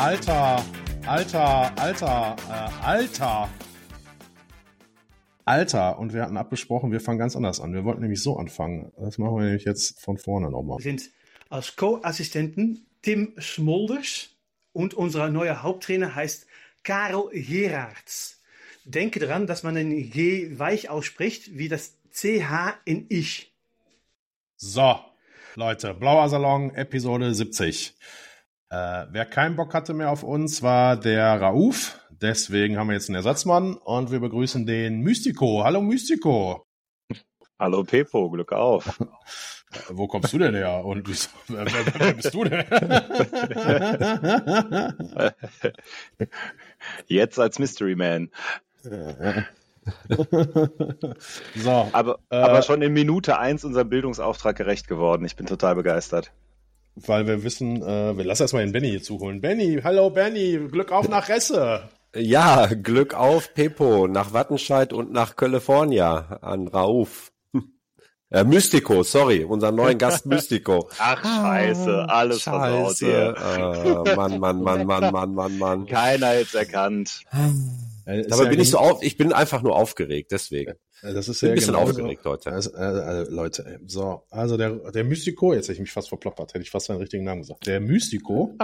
Alter, Alter, Alter, äh, Alter. Alter, und wir hatten abgesprochen, wir fangen ganz anders an. Wir wollten nämlich so anfangen. Das machen wir nämlich jetzt von vorne nochmal. Wir sind als Co-Assistenten Tim Smolders und unser neuer Haupttrainer heißt Karel Gerards. Denke daran, dass man den G weich ausspricht, wie das CH in Ich. So, Leute, Blauer Salon, Episode 70. Äh, wer keinen Bock hatte mehr auf uns, war der Rauf. Deswegen haben wir jetzt einen Ersatzmann und wir begrüßen den Mystico. Hallo Mystico. Hallo Pepo, Glück auf. Wo kommst du denn her? Und wieso- wer, wer, wer bist du denn? Jetzt als Mystery Man. so, Aber, Äh, aber schon in Minute eins unserem Bildungsauftrag gerecht geworden. Ich bin total begeistert. Weil wir wissen, äh, wir lassen erstmal den Benny hier zuholen. Benny, hallo Benny, Glück auf nach Resse. Ja, Glück auf, Pepo, nach Wattenscheid und nach California an Rauf. Äh, Mystico, sorry, unseren neuen Gast Mystico. Ach, scheiße, alles versaut hier. Äh, Mann, Mann, Mann, Mann, Mann, Mann, Mann. Keiner jetzt erkannt. Äh, Dabei ja bin ich so auf, ich bin einfach nur aufgeregt, deswegen. Das ist Bin ja ein bisschen genauso- aufgeregt heute. Also, äh, äh, Leute, so, also der, der Mystico, jetzt hätte ich mich fast verploppert, hätte ich fast seinen richtigen Namen gesagt. Der Mystico.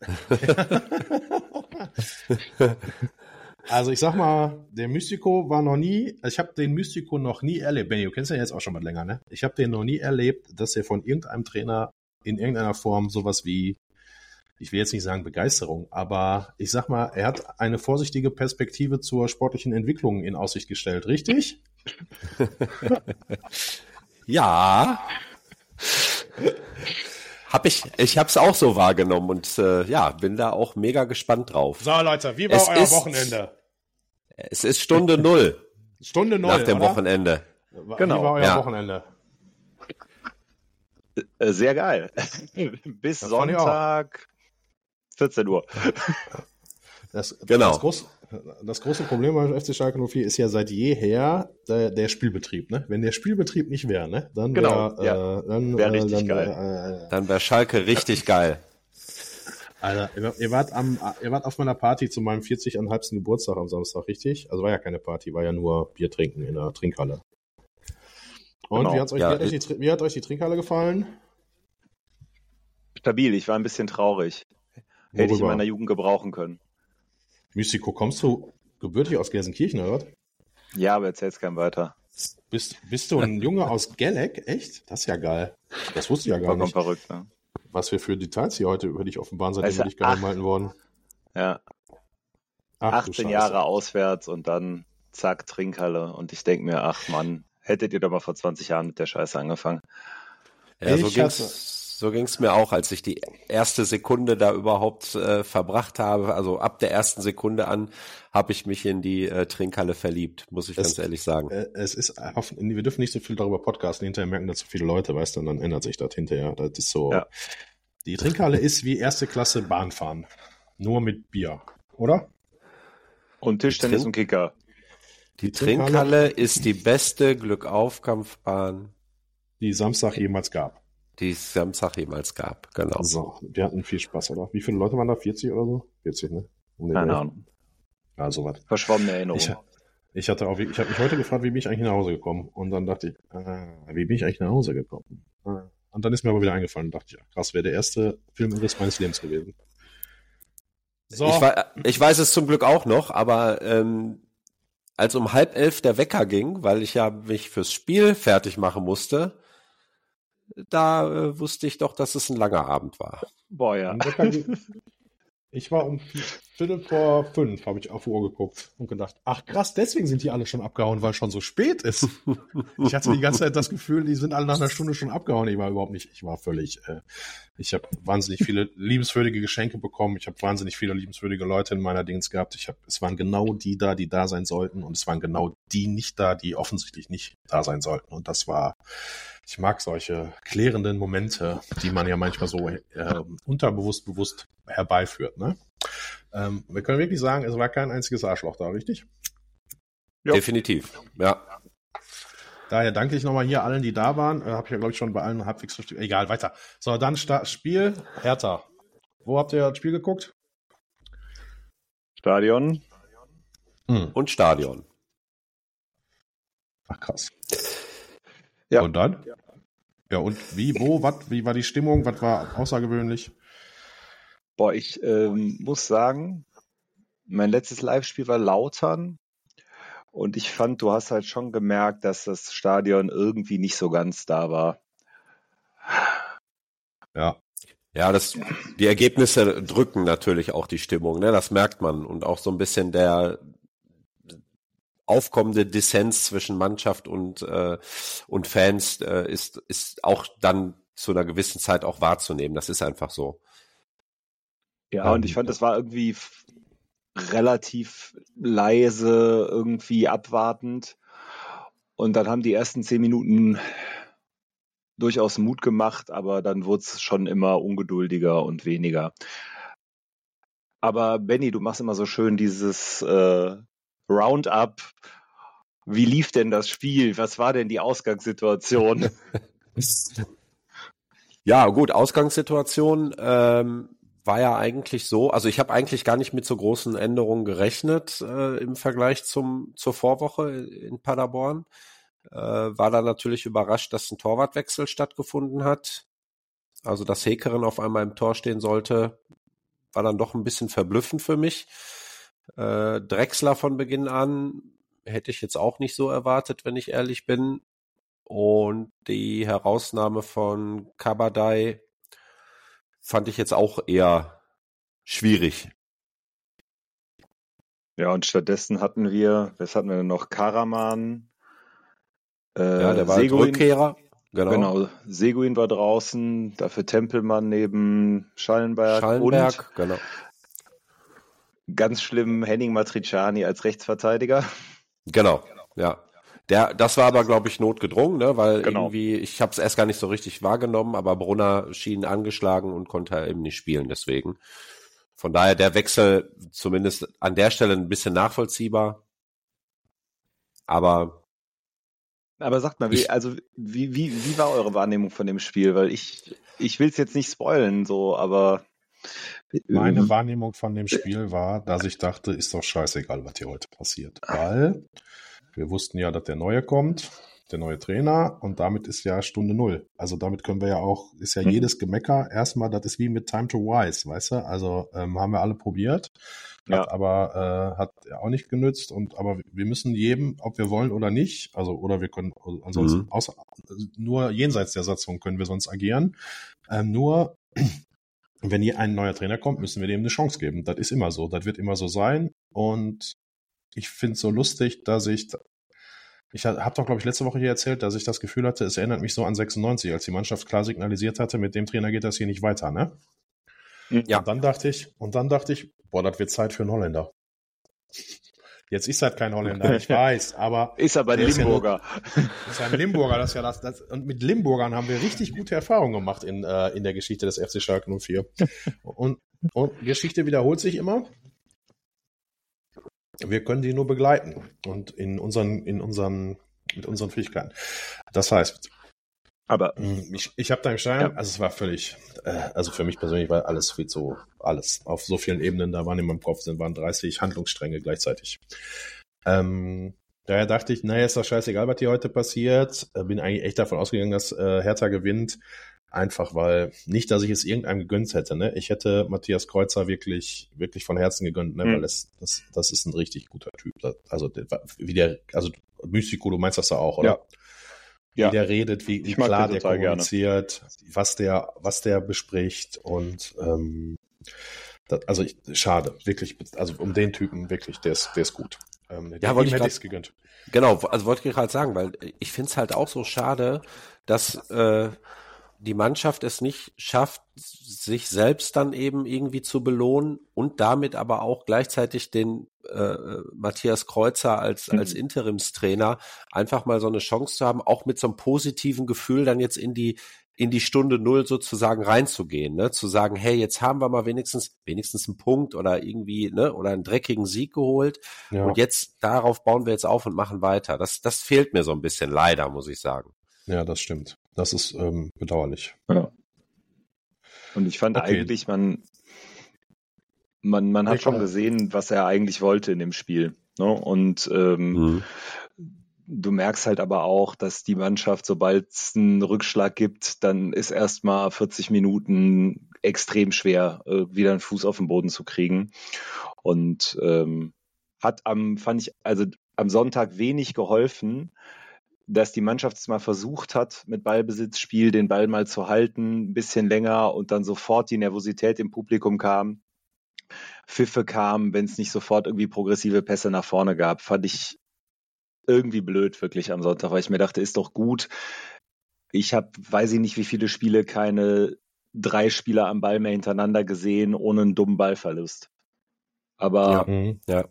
also ich sag mal, der Mystico war noch nie, also ich habe den Mystico noch nie erlebt. Benny, du kennst ihn ja jetzt auch schon mal länger, ne? Ich habe den noch nie erlebt, dass er von irgendeinem Trainer in irgendeiner Form sowas wie, ich will jetzt nicht sagen Begeisterung, aber ich sag mal, er hat eine vorsichtige Perspektive zur sportlichen Entwicklung in Aussicht gestellt, richtig? Ja. Hab ich, ich hab's auch so wahrgenommen und äh, ja, bin da auch mega gespannt drauf. So, Leute, wie war Es euer ist- Wochenende? Es ist Stunde null Stunde null, nach dem oder? Wochenende. Genau, Wie war euer ja. Wochenende? Äh, Sehr geil. Bis Das fand ich auch. Sonntag 14 Uhr. Das, Genau. Das, groß, das große Problem beim FC Schalke 04 ist ja seit jeher der, der Spielbetrieb. Ne? Wenn der Spielbetrieb nicht wäre, ne? dann Genau, wär, ja. äh, dann, Wär äh, richtig dann, geil. Äh, Dann wäre Schalke richtig geil. Alter, ihr, ihr, wart am, ihr wart auf meiner Party zu meinem 40,5. Geburtstag am Samstag, richtig? Also war ja keine Party, war ja nur Bier trinken in der Trinkhalle. Und Genau. wie, hat's euch, Ja, wie, hat euch die, wie hat euch die Trinkhalle gefallen? Stabil, ich war ein bisschen traurig. Hätte ich in meiner Jugend gebrauchen können. Mystico, kommst du gebürtig aus Gelsenkirchen, oder? was? Ja, aber erzähl's keinem weiter. Bist, bist du ein Junge aus Gelleck? Echt? Das ist ja geil. Das wusste ich ja gar Vollkommen nicht. verrückt, ne? Was wir für Details hier heute über dich offenbaren, seitdem Also, wir dich geheim halten worden. Ja, Ach, du 18 Scheiße. Jahre auswärts und dann zack, Trinkhalle. Und ich denk mir, ach Mann, hättet ihr doch mal vor 20 Jahren mit der Scheiße angefangen. Ja, so Ich ging's, so ging's mir auch, als ich die erste Sekunde da überhaupt äh, verbracht habe. Also ab der ersten Sekunde an habe ich mich in die äh, Trinkhalle verliebt, muss ich Es- ganz ehrlich sagen. Äh, Es ist, wir dürfen nicht so viel darüber podcasten, hinterher merken das zu viele Leute, weißt du, und dann ändert sich das hinterher. Das ist so. Ja. Die Trinkhalle ist wie erste Klasse Bahnfahren. Nur mit Bier. Oder? Und Tischtennis und Kicker. Die Trinkhalle- Trinkhalle ist die beste Glückaufkampfbahn, Die Samstag jemals gab. Die es Samstag jemals gab. Genau. So, wir hatten viel Spaß, oder? Wie viele Leute waren da? 40 oder so? 40, ne? Um Keine. Ahnung. Ja, sowas. Verschwommene Erinnerung. Ich, ich hatte auch, ich habe mich heute gefragt, wie bin ich eigentlich nach Hause gekommen? Und dann dachte ich, äh, wie bin ich eigentlich nach Hause gekommen? Äh, Und dann ist mir aber wieder eingefallen, dachte ich, ach, krass, wäre der erste Filmriss meines Lebens gewesen. So, Ich, wei- ich weiß es zum Glück auch noch, aber ähm, als um halb elf der Wecker ging, weil ich ja mich fürs Spiel fertig machen musste, da äh, wusste ich doch, dass es ein langer Abend war. Boah, ja. Ich war um Viertel vor fünf, habe ich auf die Uhr geguckt und gedacht, ach krass, deswegen sind die alle schon abgehauen, weil schon so spät ist. Ich hatte die ganze Zeit das Gefühl, die sind alle nach einer Stunde schon abgehauen. Ich war überhaupt nicht, ich war völlig, äh, ich habe wahnsinnig viele liebenswürdige Geschenke bekommen. Ich habe wahnsinnig viele liebenswürdige Leute in meiner Dings gehabt. Ich habe, es waren genau die da, die da sein sollten und es waren genau die nicht da, die offensichtlich nicht da sein sollten. Und das war, ich mag solche klärenden Momente, die man ja manchmal so äh, unterbewusst, bewusst herbeiführt. Ne? Ähm, wir können wirklich sagen, es war kein einziges Arschloch da, richtig? Ja. Definitiv. Ja. Daher danke ich nochmal hier allen, die da waren. Äh, Habe ich ja, glaube ich, schon bei allen halbwegs verstanden. Egal, weiter. So, dann Sta Spiel. Hertha. Wo habt ihr das Spiel geguckt? Stadion. Hm. Und Stadion. Ach krass. Ja. Und dann? Ja, und wie, wo, was, wie war die Stimmung? Was war außergewöhnlich? Boah, ich ähm, muss sagen, mein letztes Live-Spiel war Lautern. Und ich fand, du hast halt schon gemerkt, dass das Stadion irgendwie nicht so ganz da war. Ja. Ja, das, die Ergebnisse drücken natürlich auch die Stimmung, ne? Das merkt man. Und auch so ein bisschen der aufkommende Dissens zwischen Mannschaft und, äh, und Fans äh, ist, ist auch dann zu einer gewissen Zeit auch wahrzunehmen. Das ist einfach so. Ja, und ich fand, das war irgendwie relativ leise, irgendwie abwartend. Und dann haben die ersten zehn Minuten durchaus Mut gemacht, aber dann wurde es schon immer ungeduldiger und weniger. Aber Benny, du machst immer so schön dieses äh, Roundup. Wie lief denn das Spiel? Was war denn die Ausgangssituation? ja, gut, Ausgangssituation ähm, war ja eigentlich so, also ich habe eigentlich gar nicht mit so großen Änderungen gerechnet äh, im Vergleich zum zur Vorwoche in Paderborn. Äh, war da natürlich überrascht, dass ein Torwartwechsel stattgefunden hat. Also dass Hekeren auf einmal im Tor stehen sollte, war dann doch ein bisschen verblüffend für mich. Äh, Drexler von Beginn an hätte ich jetzt auch nicht so erwartet, wenn ich ehrlich bin. Und die Herausnahme von Kabadai fand ich jetzt auch eher schwierig. Ja, und stattdessen hatten wir, was hatten wir denn noch? Karaman. Äh, ja, der war Seguin, Rückkehrer. Genau. genau. Seguin war draußen, dafür Tempelmann neben Schallenberg. Schallenberg, und genau. Ganz schlimm Henning Matriciani als Rechtsverteidiger. Genau, ja. Der, das war aber, glaube ich, notgedrungen, ne? weil genau. irgendwie, ich habe es erst gar nicht so richtig wahrgenommen, aber Brunner schien angeschlagen und konnte eben nicht spielen, deswegen. Von daher der Wechsel zumindest an der Stelle ein bisschen nachvollziehbar. Aber aber sagt mal, wie, also wie, wie, wie war eure Wahrnehmung von dem Spiel? Weil ich, ich will es jetzt nicht spoilen, so, aber meine ähm, Wahrnehmung von dem Spiel war, dass ich dachte, ist doch scheißegal, was hier heute passiert. Weil wir wussten ja, dass der Neue kommt, der neue Trainer, und damit ist ja Stunde Null. Also damit können wir ja auch, ist ja mhm. jedes Gemecker erstmal, das ist wie mit Time to Wise, weißt du? Also ähm, haben wir alle probiert. Ja. Hat aber äh, hat auch nicht genützt und aber wir müssen jedem, ob wir wollen oder nicht, also oder wir können ansonsten mhm. außer, nur jenseits der Satzung können wir sonst agieren. Ähm, nur wenn hier ein neuer Trainer kommt, müssen wir dem eine Chance geben. Das ist immer so. Das wird immer so sein. Und ich finde es so lustig, dass ich, ich habe doch, glaube ich, letzte Woche hier erzählt, dass ich das Gefühl hatte, es erinnert mich so an 96, als die Mannschaft klar signalisiert hatte, mit dem Trainer geht das hier nicht weiter, ne? Ja. Und dann dachte ich, und dann dachte ich, boah, das wird Zeit für einen Holländer. Jetzt ist halt kein Holländer, ich weiß, aber. Ist aber ein Limburger. Ist, ja ist ein Limburger, das ist ja das, das. Und mit Limburgern haben wir richtig gute Erfahrungen gemacht in, äh, in der Geschichte des FC Schalke 04. Und, und Geschichte wiederholt sich immer. Wir können die nur begleiten und in unseren, in unseren, mit unseren Fähigkeiten. Das heißt, aber hm, ich, ich habe da im Stein, ja. also es war völlig, äh, also für mich persönlich war alles viel zu, alles auf so vielen Ebenen, da waren in meinem Kopf sind, waren 30 Handlungsstränge gleichzeitig. Ähm, daher dachte ich, naja, ist doch scheißegal, was hier heute passiert. Äh, bin eigentlich echt davon ausgegangen, dass äh, Hertha gewinnt. Einfach weil, nicht, dass ich es irgendeinem gegönnt hätte, ne? Ich hätte Matthias Kreuzer wirklich, wirklich von Herzen gegönnt, ne? Mhm. Weil das, das, das ist ein richtig guter Typ. Also, wie der, also Mystico, du meinst das da auch, oder? Ja ja. wie der redet, wie, wie klar der kommuniziert, gerne. was der, was der bespricht und ähm, das, also ich, schade, wirklich, also um den Typen wirklich, der ist, der ist gut. Ähm, ja, wollte ich hätte gegönnt. Genau, also wollte ich gerade sagen, weil ich finde es halt auch so schade, dass äh, die Mannschaft es nicht schafft, sich selbst dann eben irgendwie zu belohnen und damit aber auch gleichzeitig den äh, Matthias Kreuzer als, mhm. als Interimstrainer einfach mal so eine Chance zu haben, auch mit so einem positiven Gefühl dann jetzt in die, in die Stunde Null sozusagen reinzugehen, ne? zu sagen, hey, jetzt haben wir mal wenigstens, wenigstens einen Punkt oder irgendwie, ne, oder einen dreckigen Sieg geholt. Ja. Und jetzt darauf bauen wir jetzt auf und machen weiter. Das, das fehlt mir so ein bisschen leider, muss ich sagen. Ja, das stimmt. Das ist ähm, bedauerlich. Ja. Und ich fand okay. eigentlich, man, man, man hat schon gesehen, was er eigentlich wollte in dem Spiel. Ne? Und ähm, mhm. du merkst halt aber auch, dass die Mannschaft, sobald es einen Rückschlag gibt, dann ist erstmal 40 Minuten extrem schwer, äh, wieder einen Fuß auf den Boden zu kriegen. Und ähm, hat am, fand ich, also am Sonntag wenig geholfen, dass die Mannschaft es mal versucht hat, mit Ballbesitzspiel den Ball mal zu halten, ein bisschen länger und dann sofort die Nervosität im Publikum kam. Pfiffe kamen, wenn es nicht sofort irgendwie progressive Pässe nach vorne gab, fand ich irgendwie blöd wirklich am Sonntag, weil ich mir dachte, ist doch gut. Ich habe, weiß ich nicht, wie viele Spiele keine drei Spieler am Ball mehr hintereinander gesehen, ohne einen dummen Ballverlust. Aber ja, mhm, ja.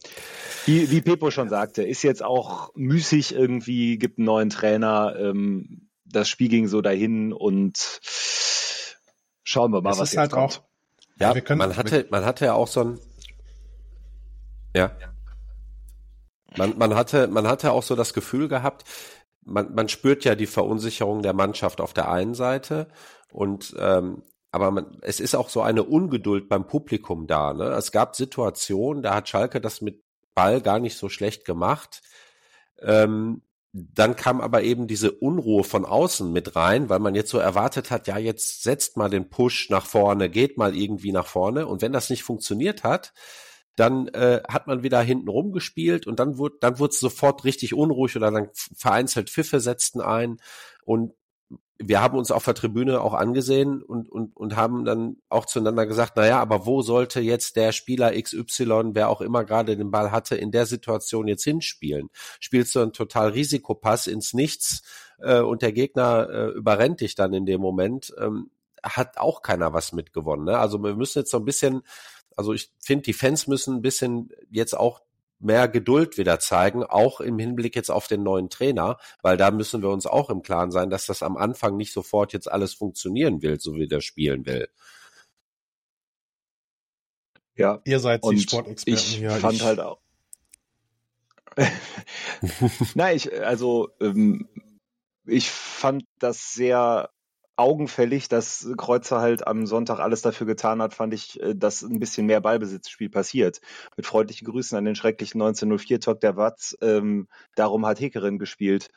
Wie, wie Pepo schon sagte, ist jetzt auch müßig irgendwie, gibt einen neuen Trainer. Ähm, das Spiel ging so dahin und schauen wir mal, es was jetzt halt kommt. Auch, ja, ja können, man hatte, man hatte ja auch so ein, ja. Man, man hatte, man hatte auch so das Gefühl gehabt, man, man spürt ja die Verunsicherung der Mannschaft auf der einen Seite und ähm, aber man, es ist auch so eine Ungeduld beim Publikum da. Ne? Es gab Situationen, da hat Schalke das mit Ball gar nicht so schlecht gemacht. Ähm, dann kam aber eben diese Unruhe von außen mit rein, weil man jetzt so erwartet hat, ja, jetzt setzt mal den Push nach vorne, geht mal irgendwie nach vorne. Und wenn das nicht funktioniert hat, dann äh, hat man wieder hinten rumgespielt und dann wurde dann wurde es sofort richtig unruhig oder dann vereinzelt Pfiffe setzten ein und wir haben uns auf der Tribüne auch angesehen und, und, und haben dann auch zueinander gesagt, naja, aber wo sollte jetzt der Spieler XY, wer auch immer gerade den Ball hatte, in der Situation jetzt hinspielen? Spielst du einen total Risikopass ins Nichts äh, und der Gegner äh, überrennt dich dann in dem Moment, ähm, hat auch keiner was mitgewonnen. Ne? Also wir müssen jetzt so ein bisschen, also ich finde, die Fans müssen ein bisschen jetzt auch mehr Geduld wieder zeigen, auch im Hinblick jetzt auf den neuen Trainer, weil da müssen wir uns auch im Klaren sein, dass das am Anfang nicht sofort jetzt alles funktionieren will, so wie der spielen will. Ja. Ihr seid die Sportexperten ich hier. Fand ich halt auch. Nein, ich, also ähm, ich fand das sehr augenfällig, dass Kreuzer halt am Sonntag alles dafür getan hat, fand ich, äh, dass ein bisschen mehr Ballbesitzspiel passiert. Mit freundlichen Grüßen an den schrecklichen 1904-Talk der Watz. Ähm, darum hat Hekerin gespielt,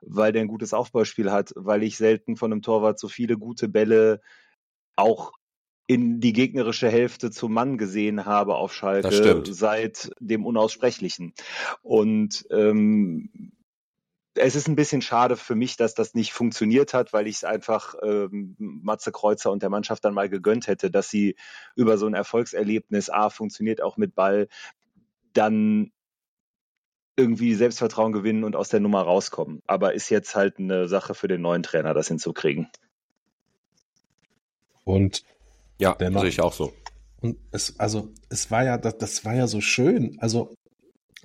weil der ein gutes Aufbauspiel hat, weil ich selten von einem Torwart so viele gute Bälle auch in die gegnerische Hälfte zum Mann gesehen habe auf Schalke seit dem Unaussprechlichen. Und ähm, es ist ein bisschen schade für mich, dass das nicht funktioniert hat, weil ich es einfach ähm, Matze Kreuzer und der Mannschaft dann mal gegönnt hätte, dass sie über so ein Erfolgserlebnis, A, funktioniert auch mit Ball, dann irgendwie Selbstvertrauen gewinnen und aus der Nummer rauskommen. Aber ist jetzt halt eine Sache für den neuen Trainer, das hinzukriegen. Und ja, sehe ich auch so. Und es, also, es war ja, das, das war ja so schön. Also,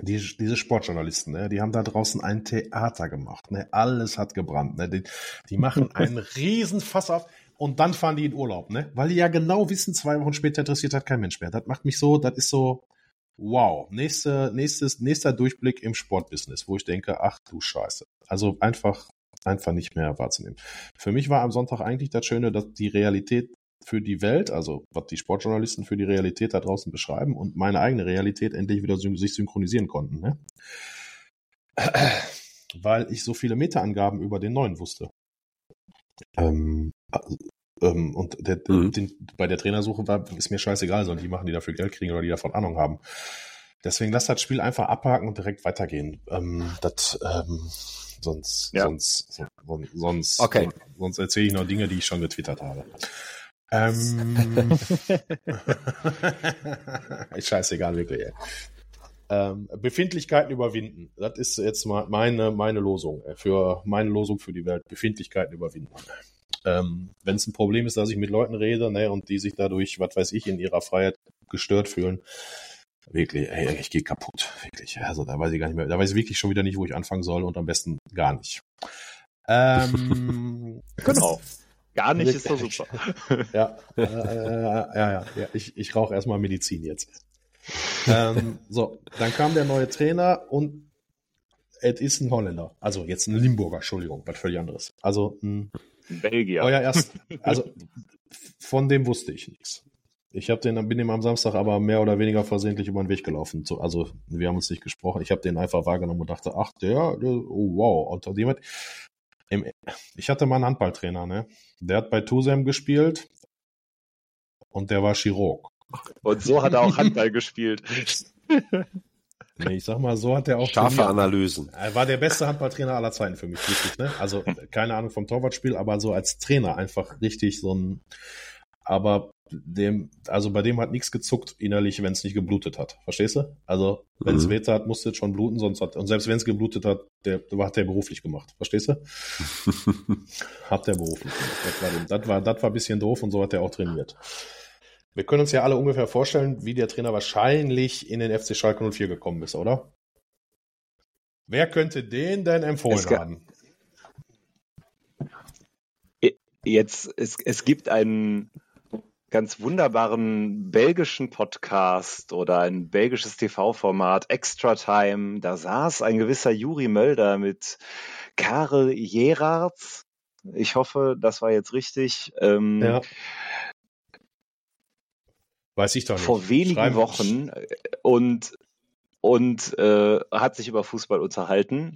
die, diese Sportjournalisten, ne, die haben da draußen ein Theater gemacht. Ne? Alles hat gebrannt. Ne? Die, die machen einen riesen Fass auf und dann fahren die in Urlaub, ne? Weil die ja genau wissen, zwei Wochen später interessiert hat kein Mensch mehr. Das macht mich so, das ist so, wow. Nächste, nächstes, nächster Durchblick im Sportbusiness, wo ich denke, ach du Scheiße. Also einfach, einfach nicht mehr wahrzunehmen. Für mich war am Sonntag eigentlich das Schöne, dass die Realität für die Welt, also was die Sportjournalisten für die Realität da draußen beschreiben und meine eigene Realität endlich wieder sich synchronisieren konnten. Ne? Weil ich so viele Meta-Angaben über den neuen wusste. Ähm, ähm, und der, mhm. den, bei der Trainersuche war, ist mir scheißegal, sondern die machen, die dafür Geld kriegen oder die davon Ahnung haben. Deswegen lass das Spiel einfach abhaken und direkt weitergehen. Ähm, das, ähm, sonst, ja. sonst, sonst, okay. sonst erzähle ich noch Dinge, die ich schon getwittert habe. Ähm, scheißegal, wirklich. Ey. Ähm, Befindlichkeiten überwinden. Das ist jetzt mal meine, meine Losung. Für meine Losung für die Welt. Befindlichkeiten überwinden. Ähm, Wenn es ein Problem ist, dass ich mit Leuten rede ne, und die sich dadurch, was weiß ich, in ihrer Freiheit gestört fühlen, wirklich, ey, ich gehe kaputt. Wirklich. Also da weiß ich gar nicht mehr, da weiß ich wirklich schon wieder nicht, wo ich anfangen soll und am besten gar nicht. Ähm, genau. Gar nicht ist doch super. ja, äh, ja, ja, ja, Ich, ich rauche erstmal Medizin jetzt. ähm, so, dann kam der neue Trainer und es ist ein Holländer. Also jetzt ein Limburger, Entschuldigung, was völlig anderes. Also ein Belgier. Euer erst, also von dem wusste ich nichts. Ich habe den, bin dem am Samstag aber mehr oder weniger versehentlich über den Weg gelaufen. So, also wir haben uns nicht gesprochen. Ich habe den einfach wahrgenommen und dachte, ach der, der oh wow. Und jemand, im, ich hatte mal einen Handballtrainer, ne? Der hat bei Tusem gespielt und der war Chirurg. Und so hat er auch Handball gespielt. Nee, ich sag mal, so hat er auch Scharfe trainiert. Analysen. Er war der beste Handballtrainer aller Zeiten für mich, wirklich, ne? Also keine Ahnung vom Torwartspiel, aber so als Trainer einfach richtig so ein. Aber dem, also bei dem hat nichts gezuckt innerlich, wenn es nicht geblutet hat. Verstehst du? Also wenn es Mhm. weh tat, musste es schon bluten, sonst hat und selbst wenn es geblutet hat, der hat der beruflich gemacht. Verstehst du? hat der beruflich gemacht. Das war, das war, das war ein bisschen doof und so hat er auch trainiert. Wir können uns ja alle ungefähr vorstellen, wie der Trainer wahrscheinlich in den FC Schalke 04 gekommen ist, oder? Wer könnte den denn empfohlen haben? Jetzt, es, es gibt einen ganz wunderbaren belgischen Podcast oder ein belgisches TV-Format, Extra Time. Da saß ein gewisser Juri Mölder mit Karel Gerards. Ich hoffe, das war jetzt richtig. Ähm, Ja. Weiß ich doch nicht. vor wenigen Schreiben- Wochen äh, und, und äh, hat sich über Fußball unterhalten.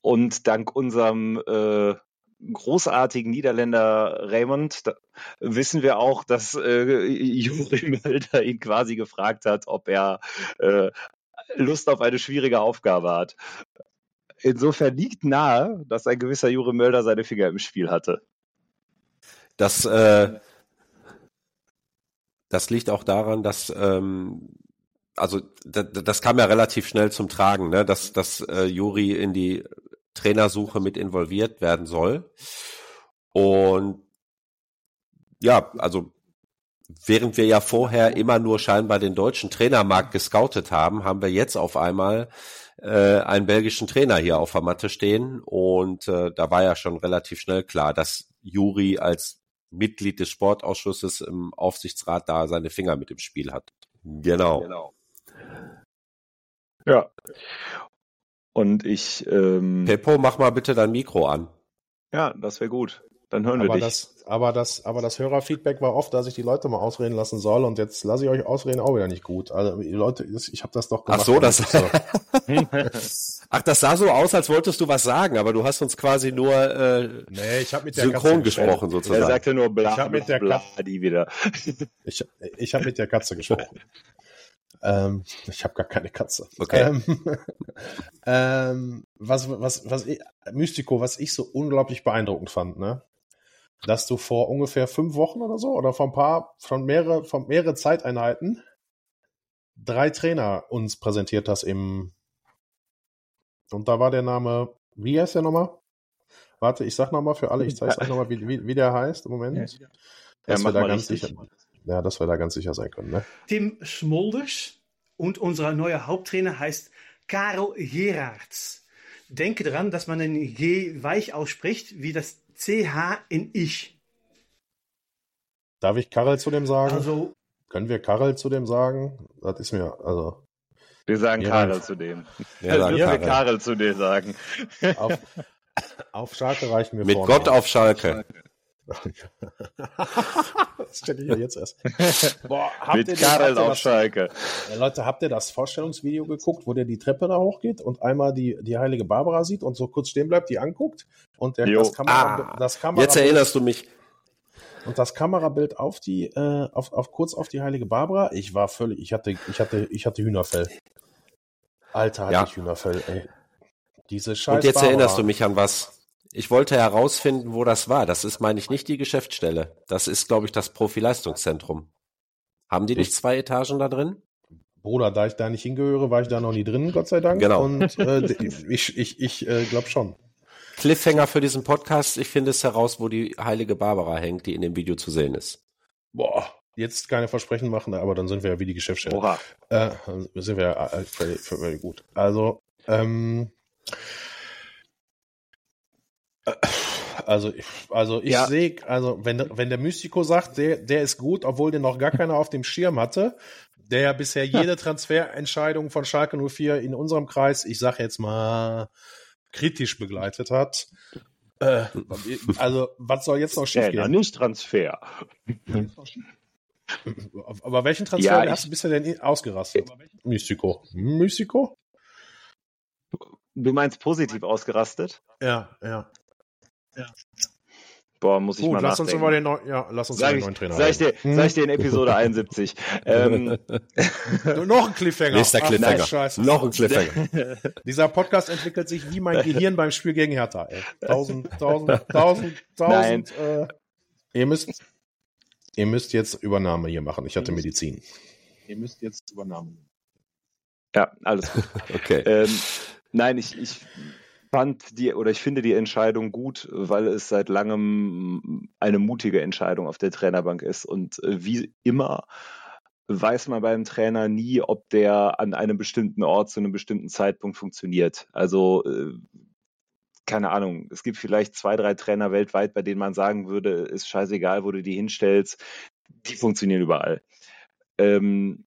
Und dank unserem äh, großartigen Niederländer Raymond wissen wir auch, dass äh, Juri Mölder ihn quasi gefragt hat, ob er äh, Lust auf eine schwierige Aufgabe hat. Insofern liegt nahe, dass ein gewisser Juri Mölder seine Finger im Spiel hatte. Das, äh, das liegt auch daran, dass ähm, also das, das kam ja relativ schnell zum Tragen, ne? dass, dass äh, Juri in die Trainersuche mit involviert werden soll. Und ja, also während wir ja vorher immer nur scheinbar den deutschen Trainermarkt gescoutet haben, haben wir jetzt auf einmal äh, einen belgischen Trainer hier auf der Matte stehen. Und äh, da war ja schon relativ schnell klar, dass Juri als Mitglied des Sportausschusses im Aufsichtsrat da seine Finger mit im Spiel hat. Genau. Ja. Und ich, ähm, Peppo, mach mal bitte dein Mikro an. ja, das wäre gut. Dann hören wir Aber dich. das, aber, das, aber das Hörerfeedback war oft, dass ich die Leute mal ausreden lassen soll und jetzt lasse ich euch ausreden auch wieder nicht gut. Also die Leute, das- ich habe das doch Ach gemacht. so, das, So. ach, das sah so aus, als wolltest du was sagen, aber du hast uns quasi nur äh, Nee, ich habe mit der synchron Katze gesprochen. gesprochen er sozusagen. sagte nur bla, Ich hab mit bla, der bla, die wieder. Ich, ich habe mit der Katze gesprochen. ähm, ich habe gar keine Katze. Okay. Ähm, ähm, was, was, was ich, Mystico, was ich so unglaublich beeindruckend fand, ne? Dass du vor ungefähr fünf Wochen oder so oder vor ein paar, von mehrere, von mehrere Zeiteinheiten drei Trainer uns präsentiert hast im und da war der Name, wie heißt der nochmal? Warte, ich sag nochmal für alle, ich zeig's euch nochmal, wie, wie, wie der heißt im Moment. Ja, Dass mach wir da mal ganz richtig. sicher, ja, dass wir da ganz sicher sein können, ne? Tim Smolders und unser neuer Haupttrainer heißt Karel Gerards. Denke daran, dass man den G weich ausspricht, wie das CH in Ich. Darf ich Karel zu dem sagen? Also, Können wir Karel zu dem sagen? Das ist mir, also, Wir sagen Ja, Karel zu dem. Ja, Dann dann müssen wir Karel. Karel zu dir sagen. auf, auf Schalke reichen wir Mit vorne. Gott auf Schalke. das stelle ich ja jetzt erst. Boah, habt Mit ihr den- Karel auf das, Schalke. Ja, Leute, habt ihr das Vorstellungsvideo geguckt, wo der die Treppe da hochgeht und einmal die, die heilige Barbara sieht und so kurz stehen bleibt, die anguckt und der, Jo. das, Kamera, Ah, das Jetzt Kamerabild erinnerst du mich. und das Kamerabild auf die, äh, auf, auf kurz auf die heilige Barbara. Ich war völlig, ich hatte, ich hatte, ich hatte Hühnerfell. Alter, hatte Ja. ich Hühnerfell, ey. Diese Scheiß Und jetzt Barbara. erinnerst du mich an was. Ich wollte herausfinden, wo das war. Das ist, meine ich, nicht die Geschäftsstelle. Das ist, glaube ich, das Profileistungszentrum. Haben die nicht Ich- zwei Etagen da drin? Bruder, da ich da nicht hingehöre, war ich da noch nie drin, Gott sei Dank. Genau. Und äh, ich, ich, ich äh, glaube schon. Cliffhanger für diesen Podcast. Ich finde es heraus, wo die heilige Barbara hängt, die in dem Video zu sehen ist. Boah, jetzt keine Versprechen machen, aber dann sind wir ja wie die Geschäftsstelle. Oha. Äh, dann sind wir ja äh, völlig, völlig gut. Also, ähm, äh, also, ich- also ich Ja. sehe, also wenn, wenn der Mystico sagt, der, der ist gut, obwohl den noch gar keiner auf dem Schirm hatte, der ja bisher jede Transferentscheidung von Schalke 04 in unserem Kreis, ich sage jetzt mal, kritisch begleitet hat. Äh, also, was soll jetzt noch Ja, schiefgehen? nicht Transfer. Aber welchen Transfer ja, hast du bisher denn ausgerastet? Mystico. Mystico? Du meinst positiv ausgerastet? Ja, ja. Ja. Boah, muss ich Gut, mal lass nachdenken. uns über den, neu ja, lass uns sag den neuen Trainer sag ich, dir, hm? sag ich dir in Episode 71. ähm, noch ein Cliffhanger. Nächster Cliffhanger. Ach, noch ein Cliffhanger. Dieser Podcast entwickelt sich wie mein Gehirn beim Spiel gegen Hertha. Ey. Tausend, tausend, tausend, tausend. Äh, ihr müsst, ihr müsst jetzt Übernahme hier machen. Ich hatte Medizin. Ihr müsst jetzt Übernahme. Ja, alles gut. okay. Ähm, nein, ich, ich fand die oder ich finde die Entscheidung gut, weil es seit langem eine mutige Entscheidung auf der Trainerbank ist. Und äh, wie immer weiß man beim Trainer nie, ob der an einem bestimmten Ort zu einem bestimmten Zeitpunkt funktioniert. Also äh, keine Ahnung, es gibt vielleicht zwei, drei Trainer weltweit, bei denen man sagen würde, ist scheißegal, wo du die hinstellst, die funktionieren überall. Ähm,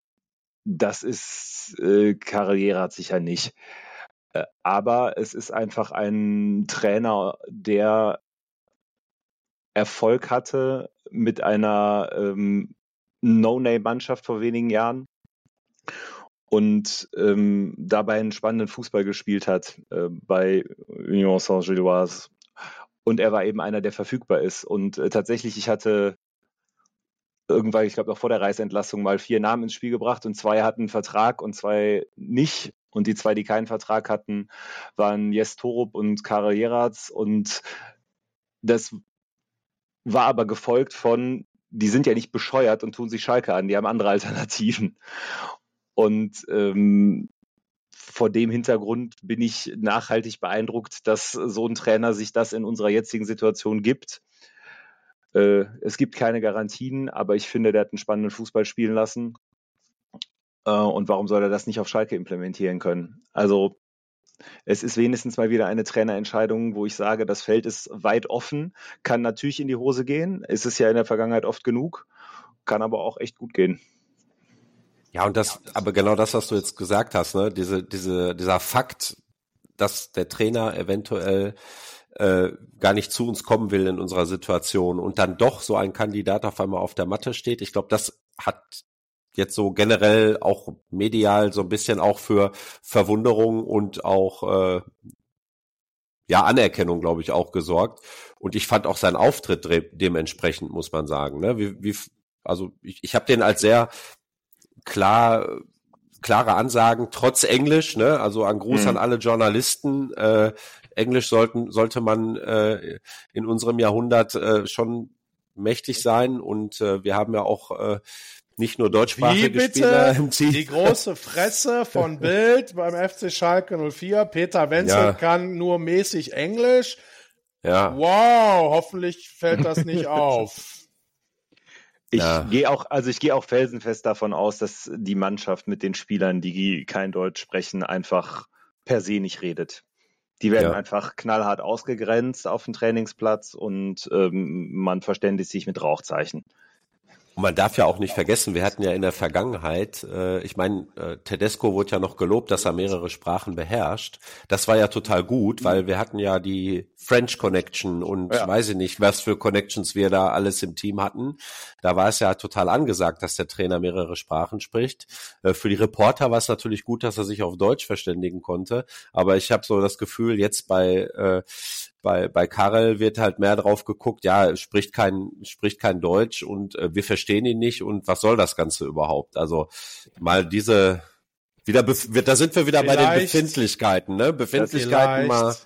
das ist äh, Karriere hat sicher nicht. Äh, aber es ist einfach ein Trainer, der Erfolg hatte mit einer ähm, No-Name-Mannschaft vor wenigen Jahren und ähm, dabei einen spannenden Fußball gespielt hat äh, bei Union Saint-Gilloise. Und er war eben einer, der verfügbar ist. Und äh, tatsächlich, ich hatte irgendwann, ich glaube noch vor der Reiseentlassung, mal vier Namen ins Spiel gebracht und zwei hatten einen Vertrag und zwei nicht. Und die zwei, die keinen Vertrag hatten, waren Jes Torup und Karel Jeratz. Und das war aber gefolgt von, die sind ja nicht bescheuert und tun sich Schalke an, die haben andere Alternativen. Und ähm, vor dem Hintergrund bin ich nachhaltig beeindruckt, dass so ein Trainer sich das in unserer jetzigen Situation gibt. Äh, es gibt keine Garantien, aber ich finde, der hat einen spannenden Fußball spielen lassen. Äh, und warum soll er das nicht auf Schalke implementieren können? Also es ist wenigstens mal wieder eine Trainerentscheidung, wo ich sage, das Feld ist weit offen, kann natürlich in die Hose gehen, ist es ja in der Vergangenheit oft genug, kann aber auch echt gut gehen. Ja, und das, aber genau das, was du jetzt gesagt hast, ne, diese, diese, dieser Fakt, dass der Trainer eventuell äh, gar nicht zu uns kommen will in unserer Situation und dann doch so ein Kandidat auf einmal auf der Matte steht. Ich glaube, das hat jetzt so generell auch medial so ein bisschen auch für Verwunderung und auch äh, ja Anerkennung, glaube ich, auch gesorgt. Und ich fand auch seinen Auftritt dementsprechend, muss man sagen. Ne? Wie, wie, also ich, ich habe den als sehr klar klare Ansagen, trotz Englisch, ne? Also ein Gruß mhm. an alle Journalisten. Äh, Englisch sollten, sollte man äh, in unserem Jahrhundert äh, schon mächtig sein. Und äh, wir haben ja auch äh, nicht nur deutschsprachige Wie Spieler im Team. Die große Fresse von Bild beim FC Schalke 04. Peter Wenzel ja. kann nur mäßig Englisch. Ja. Wow, hoffentlich fällt das nicht auf. Ich ja. gehe auch, also ich gehe auch felsenfest davon aus, dass die Mannschaft mit den Spielern, die kein Deutsch sprechen, einfach per se nicht redet. Die werden ja. einfach knallhart ausgegrenzt auf dem Trainingsplatz und ähm, man verständigt sich mit Rauchzeichen. Und man darf ja auch nicht vergessen, wir hatten ja in der Vergangenheit, äh, ich meine, äh, Tedesco wurde ja noch gelobt, dass er mehrere Sprachen beherrscht. Das war ja total gut, weil wir hatten ja die French Connection und ja. weiß ich nicht, was für Connections wir da alles im Team hatten. Da war es ja total angesagt, dass der Trainer mehrere Sprachen spricht. Äh, für die Reporter war es natürlich gut, dass er sich auf Deutsch verständigen konnte. Aber ich habe so das Gefühl, jetzt bei äh, bei, bei Karel wird halt mehr drauf geguckt, ja, spricht kein, spricht kein Deutsch und äh, wir verstehen ihn nicht und was soll das Ganze überhaupt? Also mal diese, wieder, da sind wir wieder vielleicht, bei den Befindlichkeiten, ne? Befindlichkeiten mal.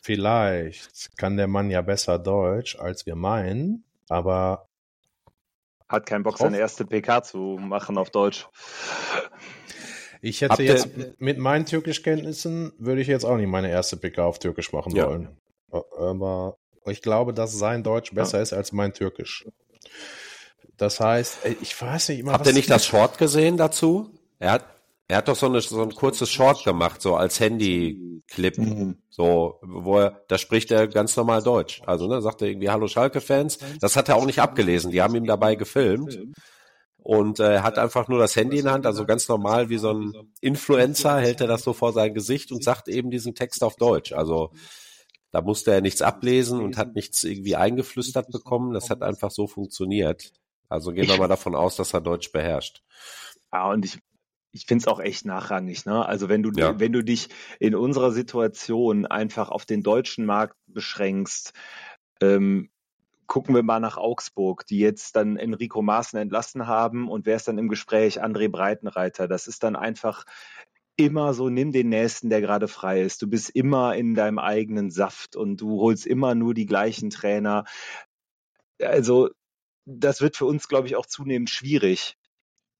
Vielleicht kann der Mann ja besser Deutsch, als wir meinen, aber hat keinen Bock, seine erste PK zu machen auf Deutsch. Ich hätte Habt jetzt mit meinen Türkischkenntnissen würde ich jetzt auch nicht meine erste PK auf Türkisch machen ja. wollen. Aber ich glaube, dass sein Deutsch besser ja. ist als mein Türkisch. Das heißt, ich weiß nicht immer. Habt ihr nicht das Short gesehen dazu? Er hat, er hat doch so, eine, so ein kurzes Short gemacht, so als Handy-Clip. Mhm. So, wo er, da spricht er ganz normal Deutsch. Also, ne, sagt er irgendwie Hallo Schalke-Fans. Das hat er auch nicht abgelesen. Die haben ihm dabei gefilmt und äh, hat einfach nur das Handy in der Hand, also ganz normal wie so ein Influencer hält er das so vor sein Gesicht und sagt eben diesen Text auf Deutsch. Also da musste er nichts ablesen und hat nichts irgendwie eingeflüstert bekommen. Das hat einfach so funktioniert. Also gehen wir mal davon aus, dass er Deutsch beherrscht. Ja, und ich, ich finde es auch echt nachrangig. Ne? Also wenn du, ja. wenn du dich in unserer Situation einfach auf den deutschen Markt beschränkst, ähm, gucken wir mal nach Augsburg, die jetzt dann Enrico Maaßen entlassen haben und wer ist dann im Gespräch? André Breitenreiter. Das ist dann einfach immer so, nimm den Nächsten, der gerade frei ist. Du bist immer in deinem eigenen Saft und du holst immer nur die gleichen Trainer. Also das wird für uns, glaube ich, auch zunehmend schwierig.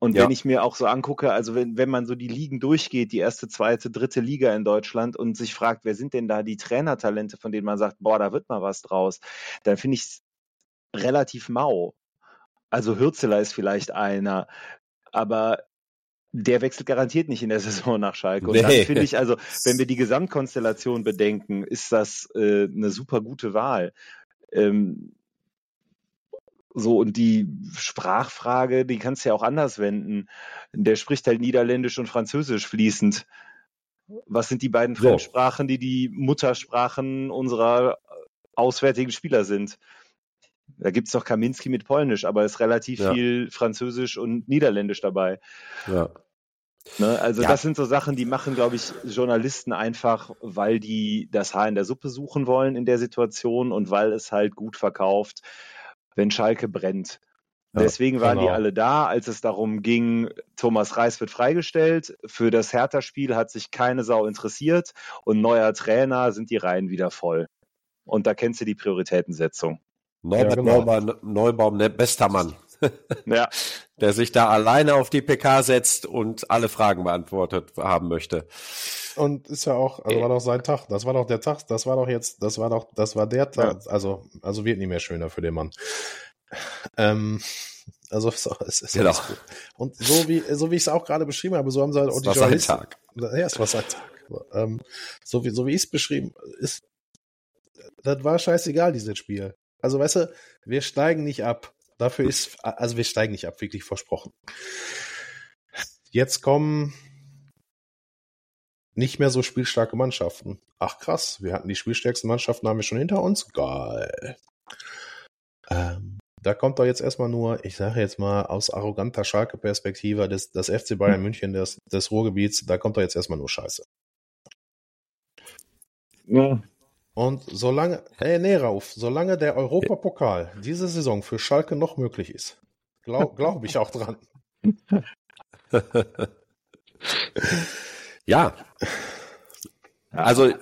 Und ja. wenn ich mir auch so angucke, also wenn, wenn man so die Ligen durchgeht, die erste, zweite, dritte Liga in Deutschland und sich fragt, wer sind denn da die Trainertalente, von denen man sagt, boah, da wird mal was draus, dann finde ich es relativ mau. Also Hürzeler ist vielleicht einer, aber der wechselt garantiert nicht in der Saison nach Schalke. Und nee. dann finde ich, also, wenn wir die Gesamtkonstellation bedenken, ist das äh, eine super gute Wahl. Ähm, so, und die Sprachfrage, die kannst du ja auch anders wenden. Der spricht halt Niederländisch und Französisch fließend. Was sind die beiden so. Fremdsprachen, die die Muttersprachen unserer auswärtigen Spieler sind? Da gibt's doch Kaminski mit Polnisch, aber es ist relativ ja. viel Französisch und Niederländisch dabei. Ja. Ne, also ja. das sind so Sachen, die machen, glaube ich, Journalisten einfach, weil die das Haar in der Suppe suchen wollen in der Situation und weil es halt gut verkauft, wenn Schalke brennt. Ja, Deswegen waren genau. die alle da, als es darum ging, Thomas Reis wird freigestellt. Für das Hertha-Spiel hat sich keine Sau interessiert und neuer Trainer sind die Reihen wieder voll. Und da kennst du die Prioritätensetzung. Norbert ja, genau. Neubaum, Neubaum, ne, bester Mann. ja. Der sich da alleine auf die PK setzt und alle Fragen beantwortet haben möchte. Und ist ja auch, also war doch sein Tag. Das war doch der Tag, das war doch jetzt, das war doch, das war der Tag. Ja. Also, also wird nicht mehr schöner für den Mann. Ähm, also so, es ist genau. gut. Und so wie, so wie ich es auch gerade beschrieben habe, so haben sie halt auch die Journalisten. Tag. Ja, es war sein Tag. Ähm, so wie, so wie ich es beschrieben, ist, das war scheißegal, dieses Spiel. Also weißt du, wir steigen nicht ab. Dafür ist, also wir steigen nicht ab, wirklich versprochen. Jetzt kommen nicht mehr so spielstarke Mannschaften. Ach krass, wir hatten die spielstärksten Mannschaften, haben wir schon hinter uns. Geil. Ähm, da kommt doch jetzt erstmal nur, ich sage jetzt mal aus arroganter Schalke-Perspektive, das, das FC Bayern hm. München des, des Ruhrgebiets, da kommt doch jetzt erstmal nur Scheiße. Ja, und solange, hey, nee, Rauf, solange der Europapokal diese Saison für Schalke noch möglich ist, glaube glaub ich auch dran. ja. Also,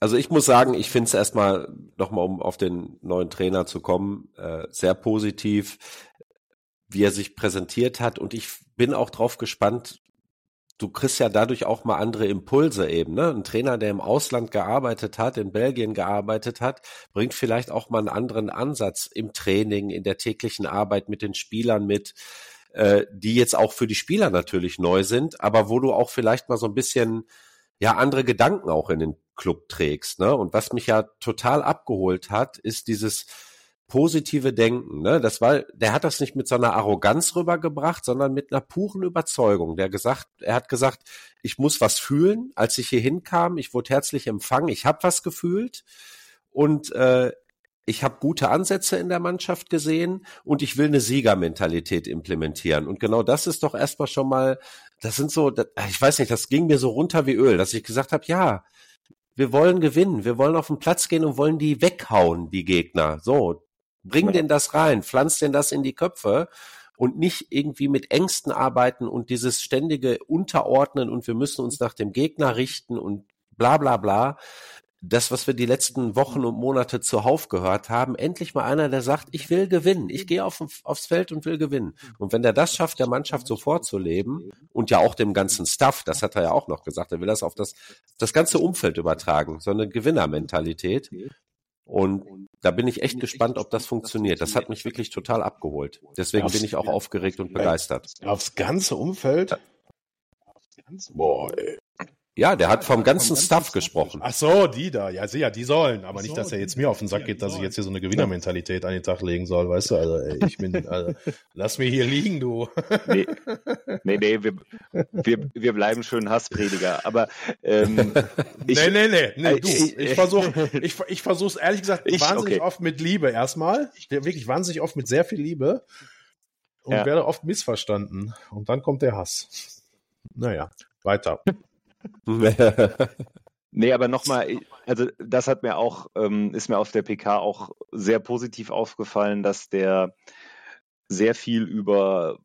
also ich muss sagen, ich finde es erstmal, nochmal um auf den neuen Trainer zu kommen, äh, sehr positiv, wie er sich präsentiert hat. Und ich bin auch drauf gespannt, du kriegst ja dadurch auch mal andere Impulse eben. Ne? Ein Trainer, der im Ausland gearbeitet hat, in Belgien gearbeitet hat, bringt vielleicht auch mal einen anderen Ansatz im Training, in der täglichen Arbeit mit den Spielern mit, äh, die jetzt auch für die Spieler natürlich neu sind, aber wo du auch vielleicht mal so ein bisschen ja andere Gedanken auch in den Club trägst. Ne? Und was mich ja total abgeholt hat, ist dieses positive Denken. Ne? Das war, der hat das nicht mit so einer Arroganz rübergebracht, sondern mit einer puren Überzeugung. Der gesagt, er hat gesagt, ich muss was fühlen. Als ich hier hinkam, ich wurde herzlich empfangen, ich habe was gefühlt und äh, ich habe gute Ansätze in der Mannschaft gesehen und ich will eine Siegermentalität implementieren. Und genau das ist doch erstmal schon mal, das sind so, ich weiß nicht, das ging mir so runter wie Öl, dass ich gesagt habe, ja, wir wollen gewinnen, wir wollen auf den Platz gehen und wollen die weghauen, die Gegner. So, Bring ja. denn das rein, pflanz denn das in die Köpfe und nicht irgendwie mit Ängsten arbeiten und dieses ständige Unterordnen und wir müssen uns nach dem Gegner richten und bla bla bla. Das, was wir die letzten Wochen und Monate zuhauf gehört haben, endlich mal einer, der sagt, ich will gewinnen, ich gehe auf, aufs Feld und will gewinnen. Und wenn der das schafft, der Mannschaft so vorzuleben und ja auch dem ganzen Staff, das hat er ja auch noch gesagt, er will das auf das, das ganze Umfeld übertragen, so eine Gewinnermentalität, und da bin ich echt gespannt, ob das funktioniert. Das hat mich wirklich total abgeholt. Deswegen bin ich auch aufgeregt und begeistert. Aufs ganze Umfeld? Boah, ey. Ja, der hat vom ganzen Staff gesprochen. Ach so, die da. Ja, ja, die sollen. Aber nicht, dass er jetzt mir auf den Sack geht, dass ich jetzt hier so eine Gewinnermentalität an den Tag legen soll, weißt du? Also, ey, ich bin, also, lass mir hier liegen, du. Nee, nee, nee wir, wir, wir bleiben schön Hassprediger. Aber, ähm, ich, nee, nee, nee, nee, du. Ich versuche, ich, ich versuch's ehrlich gesagt ich, wahnsinnig okay. oft mit Liebe erstmal. Wirklich wahnsinnig oft mit sehr viel Liebe. und Ja. werde oft missverstanden. Und dann kommt der Hass. Naja, weiter. Nee, aber nochmal, also das hat mir auch, ähm, ist mir auf der PK auch sehr positiv aufgefallen, dass der sehr viel über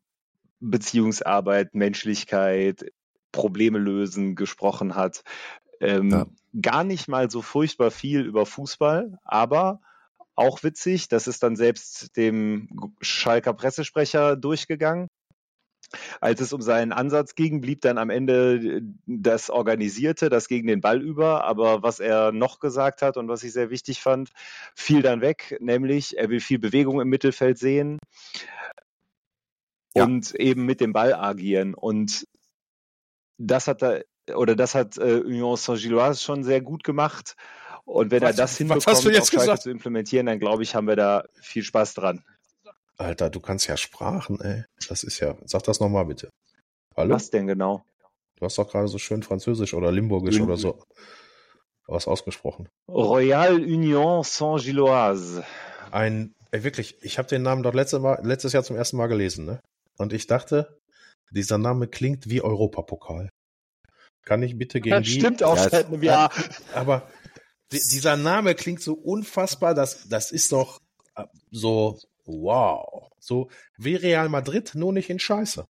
Beziehungsarbeit, Menschlichkeit, Probleme lösen gesprochen hat. Ähm, Ja. Gar nicht mal so furchtbar viel über Fußball, aber auch witzig, das ist dann selbst dem Schalker Pressesprecher durchgegangen. Als es um seinen Ansatz ging, blieb dann am Ende das Organisierte, das gegen den Ball über. Aber was er noch gesagt hat und was ich sehr wichtig fand, fiel dann weg, nämlich er will viel Bewegung im Mittelfeld sehen Ja. und eben mit dem Ball agieren. Und das hat er, oder das hat äh, Union Saint-Gilloise schon sehr gut gemacht. Und wenn Was- er das was hinbekommt, hast du jetzt auf Schalke zu implementieren, dann glaube ich, haben wir da viel Spaß dran. Alter, du kannst ja Sprachen, ey. Das ist ja. Sag das nochmal bitte. Hallo? Was denn genau? Du hast doch gerade so schön Französisch oder Limburgisch Lim- oder so was ausgesprochen. Royal Union Saint-Gilloise. Ein, ey, wirklich, ich habe den Namen dort letzte mal, letztes Jahr zum ersten Mal gelesen, ne? Und ich dachte, dieser Name klingt wie Europapokal. Kann ich bitte gegen Das die, stimmt auch Ja, seit einem Jahr. aber di- dieser Name klingt so unfassbar, das, das ist doch äh, so, wow. So wie Real Madrid, nur nicht in Scheiße.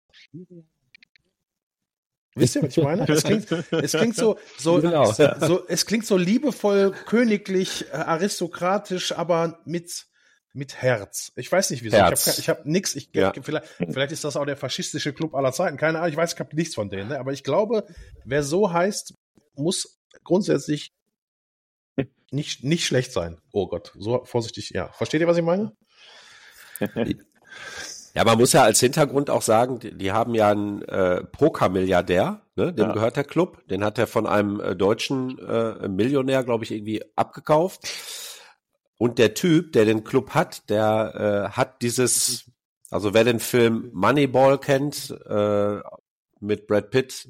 Wisst ihr, was ich meine? Es klingt, es klingt so, so, Genau. so, es klingt so liebevoll, königlich, äh, aristokratisch, aber mit, mit Herz. Ich weiß nicht wieso. Herz. Ich habe hab nix. Ich, Ja. vielleicht, vielleicht ist das auch der faschistische Club aller Zeiten. Keine Ahnung. Ich weiß, ich habe nichts von denen. Ne? Aber ich glaube, wer so heißt, muss grundsätzlich nicht, nicht schlecht sein. Oh Gott, so vorsichtig. Ja, versteht ihr, was ich meine? Ja, man muss ja als Hintergrund auch sagen, die, die haben ja einen äh, Poker-Milliardär, ne? dem Ja. gehört der Club. Den hat er von einem äh, deutschen äh, Millionär, glaube ich, irgendwie abgekauft. Und der Typ, der den Club hat, der äh, hat dieses, also wer den Film Moneyball kennt, äh, mit Brad Pitt,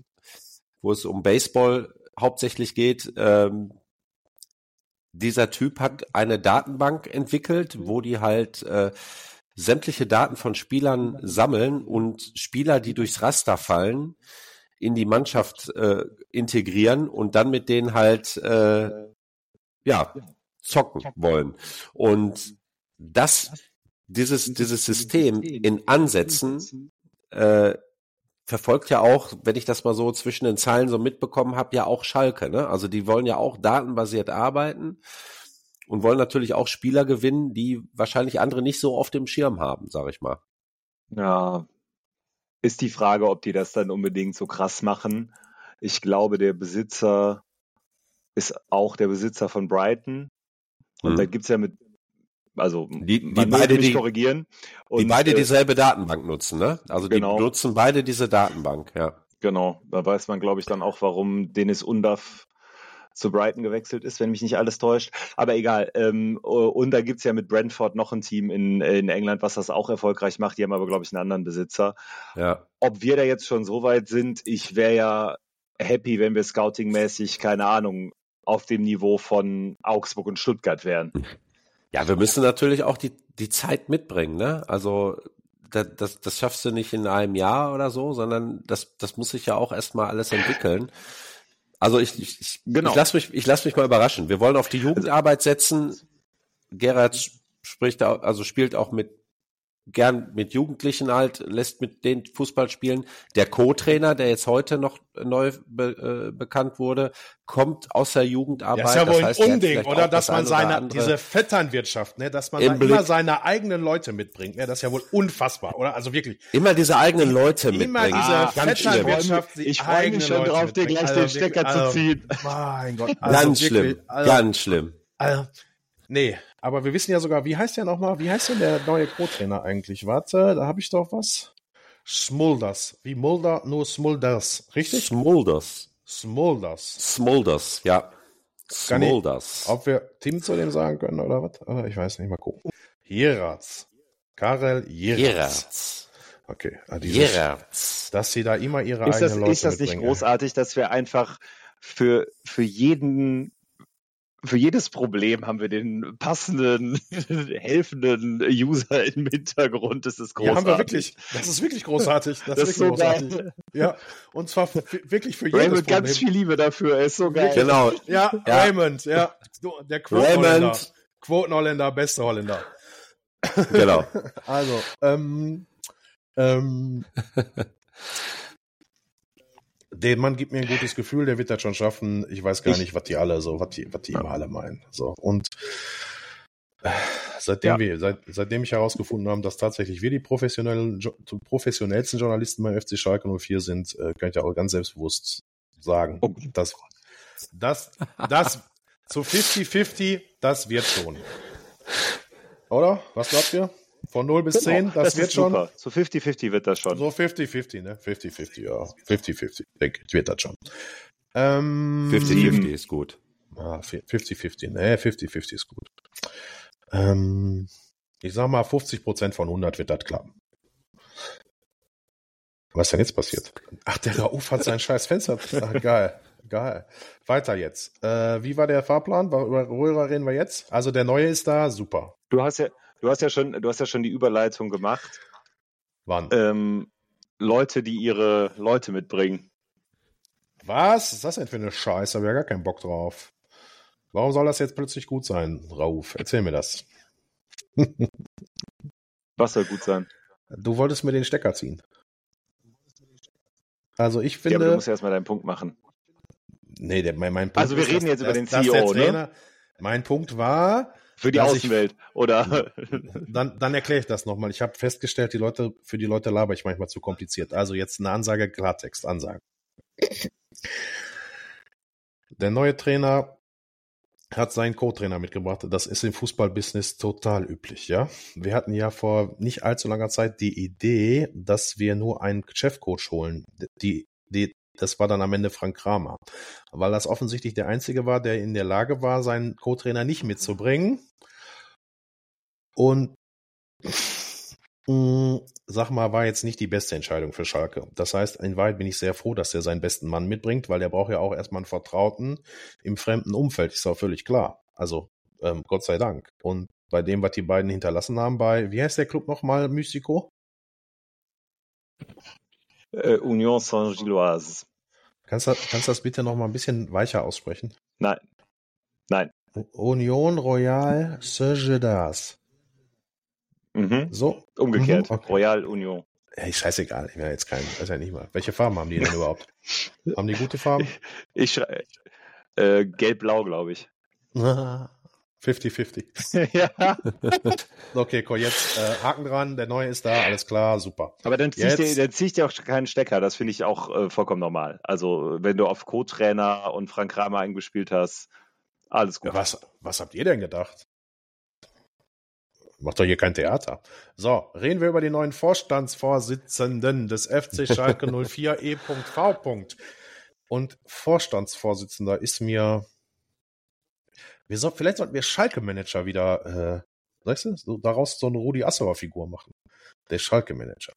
wo es um Baseball hauptsächlich geht, ähm, dieser Typ hat eine Datenbank entwickelt, wo die halt äh, sämtliche Daten von Spielern sammeln und Spieler, die durchs Raster fallen, in die Mannschaft äh, integrieren und dann mit denen halt äh, ja zocken wollen. Und das, dieses, dieses System in Ansätzen äh, verfolgt ja auch, wenn ich das mal so zwischen den Zeilen so mitbekommen habe, ja auch Schalke. Ne? Also die wollen ja auch datenbasiert arbeiten und wollen natürlich auch Spieler gewinnen, die wahrscheinlich andere nicht so auf dem Schirm haben, sage ich mal. Ja, ist die Frage, ob die das dann unbedingt so krass machen. Ich glaube, der Besitzer ist auch der Besitzer von Brighton. Und Hm. da gibt's ja mit, also Die- die beide die- korrigieren. die Und, beide äh, dieselbe Datenbank nutzen, ne? Also die Genau. nutzen beide diese Datenbank, ja. Genau, da weiß man, glaube ich, dann auch, warum Dennis Undaff zu Brighton gewechselt ist, wenn mich nicht alles täuscht. Aber egal. Ähm, und da gibt's ja mit Brentford noch ein Team in, in England, was das auch erfolgreich macht. Die haben aber, glaube ich, einen anderen Besitzer. Ja. Ob wir da jetzt schon so weit sind, ich wäre ja happy, wenn wir scoutingmäßig, keine Ahnung, auf dem Niveau von Augsburg und Stuttgart wären. Ja, wir müssen natürlich auch die, die Zeit mitbringen, ne? Also das, das, das schaffst du nicht in einem Jahr oder so, sondern das, das muss sich ja auch erstmal alles entwickeln. Also ich, ich, ich, Genau. ich lass mich, ich lass mich mal überraschen. Wir wollen auf die Jugendarbeit setzen. Gerhard spricht, also spielt auch mit gern mit Jugendlichen halt, lässt mit denen Fußball spielen. Der Co-Trainer, der jetzt heute noch neu be, äh, bekannt wurde, kommt aus der Jugendarbeit. Ja, ist ja wohl ein heißt, hat Unding, oder? Dass das man ein oder seine, diese Vetternwirtschaft, ne, dass man Im da Blick. immer seine eigenen Leute mitbringt, ne, das ist ja wohl unfassbar, oder? Also wirklich. Immer diese eigenen Leute Immer mitbringen. diese Ah, ganz schlimm. Vetternwirtschaft, die Ich freue mich schon Leute drauf, dir gleich Also den Stecker wirklich, zu also, ziehen. Mein Gott. Also Ganz wirklich, schlimm. Also, Ganz schlimm. Also, nee, aber wir wissen ja sogar, wie heißt der nochmal? Wie heißt denn der neue Co-Trainer eigentlich? Warte, da habe ich doch was. Smulders. Wie Mulder, nur Smulders. Richtig? Smulders. Smulders. Smulders, ja. Smulders. Ob wir Tim zu dem sagen können oder was? Oder ich weiß nicht, mal gucken. Jeratz. Karel Jeratz. Okay. Ah, Gerards. dass sie da immer ihre Ist das, eigenen Leute ist das nicht mitbringen. großartig, dass wir einfach für, für jeden für jedes Problem haben wir den passenden, helfenden User im Hintergrund. Das ist großartig. Ja, haben wir wirklich. Das ist wirklich großartig. Das, Das ist so großartig. geil. Ja, und zwar wirklich für jedes Raymond, ganz viel Liebe dafür. Er ist so geil. Genau. Ja, Ja. Raymond, ja. Der Quotenholländer. Raymond. Quotenholländer, beste Holländer. Genau. Also, ähm, ähm, der Mann gibt mir ein gutes Gefühl, der wird das schon schaffen. Ich weiß gar Ich- nicht, was die alle so, was die, was die immer alle meinen. So, und äh, seitdem Ja. wir, seit, seitdem ich herausgefunden habe, dass tatsächlich wir die professionellen, professionellsten Journalisten beim FC Schalke 04 sind, äh, kann ich auch ganz selbstbewusst sagen, Oh dass das, das zu 50-50, das wird schon. Oder? Was glaubt ihr? Von 0 bis 10, das, wird ist schon. Super. So 50-50 wird das schon. So 50-50, ne? 50-50, ja. 50-50. Denke ich, wird das schon. Ähm, 50-50 ist gut. Ah, 50-50, ne? 50-50 ist gut. Ähm, ich sag mal, 50% von 100 wird das klappen. Was ist denn jetzt passiert? Ach, der Rauf hat sein scheiß Fenster. Ach, geil. Geil. Weiter jetzt. Äh, wie war der Fahrplan? War- Über Röhrer reden wir jetzt? Also der neue ist da, super. Du hast ja, du hast ja schon, du hast ja schon die Überleitung gemacht. Wann? Ähm, Leute, die ihre Leute mitbringen. Was ist das denn für eine Scheiße? Hab ja gar keinen Bock drauf. Warum soll das jetzt plötzlich gut sein, Rauf? Erzähl mir das. Was soll gut sein? Du wolltest mir den Stecker ziehen. Also ich Ja, aber du finde, musst erst mal deinen Punkt machen. nee, der, mein, mein Punkt Also wir reden jetzt über dass- den CEO, der ne? Trainer, Mein Punkt war, Für die Dass ich- Außenwelt. Oder? dann, dann erkläre ich das nochmal. Ich habe festgestellt, die Leute, für die Leute laber ich manchmal zu kompliziert. Also jetzt eine Ansage, Klartext, Ansage. Der neue Trainer hat seinen Co-Trainer mitgebracht. Das ist im Fußballbusiness total üblich, ja. Wir hatten ja vor nicht allzu langer Zeit die Idee, dass wir nur einen Chefcoach holen. Die, die, das war dann am Ende Frank Kramer. Weil das offensichtlich der einzige war, der in der Lage war, seinen Co-Trainer nicht mitzubringen. Und mh, sag mal, war jetzt nicht die beste Entscheidung für Schalke. Das heißt, in Wahrheit bin ich sehr froh, dass er seinen besten Mann mitbringt, weil der braucht ja auch erstmal einen Vertrauten im fremden Umfeld, ist auch völlig klar. Also, ähm, Gott sei Dank. Und bei dem, was die beiden hinterlassen haben, bei, wie heißt der Club nochmal, Mystico? Äh, Union Saint-Gilloise. Kannst du kannst das bitte nochmal ein bisschen weicher aussprechen? Nein. Nein. Union Royal Saint-Gildas. Mhm. So? Umgekehrt. Mhm, okay. Royal Union. Ey, scheißegal, ich will jetzt keinen, weiß ja nicht mal. Welche Farben haben die denn überhaupt? haben die gute Farben? Ich schrei äh, Gelb-Blau, glaube ich. 50-50. ja. Okay, komm, jetzt äh, Haken dran, der neue ist da, alles klar, super. Aber dann zieh ich dir, Jetzt- dann zieh dir auch keinen Stecker. Das finde ich auch äh, vollkommen normal. Also, wenn du auf Co-Trainer und Frank Kramer eingespielt hast, alles gut. Ja, was, was habt ihr denn gedacht? Macht doch hier kein Theater. So, reden wir über den neuen Vorstandsvorsitzenden des FC Schalke 04 E.V. Und Vorstandsvorsitzender ist mir. Wir soll, vielleicht sollten wir Schalke-Manager wieder, äh, weißt du, so, daraus so eine Rudi Assauer-Figur machen. Der Schalke-Manager.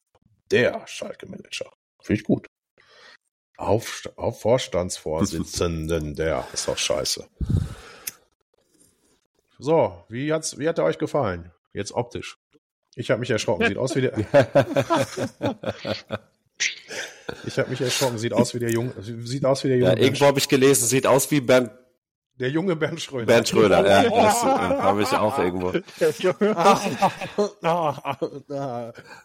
Der Schalke-Manager. Finde ich gut. Auf, auf Vorstandsvorsitzenden, der ist doch scheiße. So, wie, hat's, wie hat er euch gefallen? Jetzt optisch. Ich habe mich erschrocken. Sieht aus wie der. ich habe mich erschrocken. Sieht aus wie der Junge. Sieht aus wie der junge Ja, irgendwo habe ich gelesen, sieht aus wie Bernd, der junge Bernd Schröder. Bernd Schröder. Ja, das äh, habe ich auch irgendwo.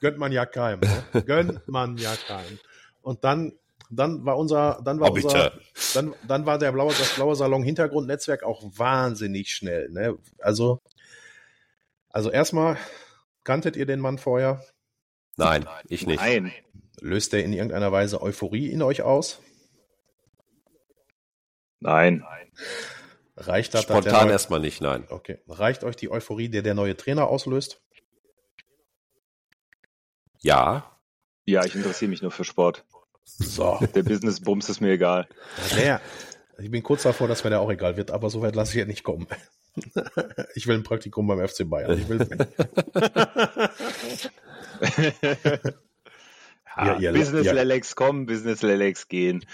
Gönnt man ja keinem. Ne? Gönnt man ja keinem. Und dann, dann war unser, dann war unser, dann, dann war der blaue, das blaue Salon Hintergrundnetzwerk auch wahnsinnig schnell. Ne? Also, also erstmal kanntet ihr den Mann vorher? Nein, ich nicht. Nein. Löst er in irgendeiner Weise Euphorie in euch aus? Nein. Reicht das? Spontan neue- erstmal nicht, nein. Okay. Reicht euch die Euphorie, der der neue Trainer auslöst? Ja, Ja, ich interessiere mich nur für Sport. So. Der Business-Bums ist mir egal. Der, ich bin kurz davor, dass mir der auch egal wird, aber so weit lasse ich ja nicht kommen. Ich will ein Praktikum beim FC Bayern. Ich will, Ja, ihr- Business ihr- Lelex kommen, Business Lelex gehen.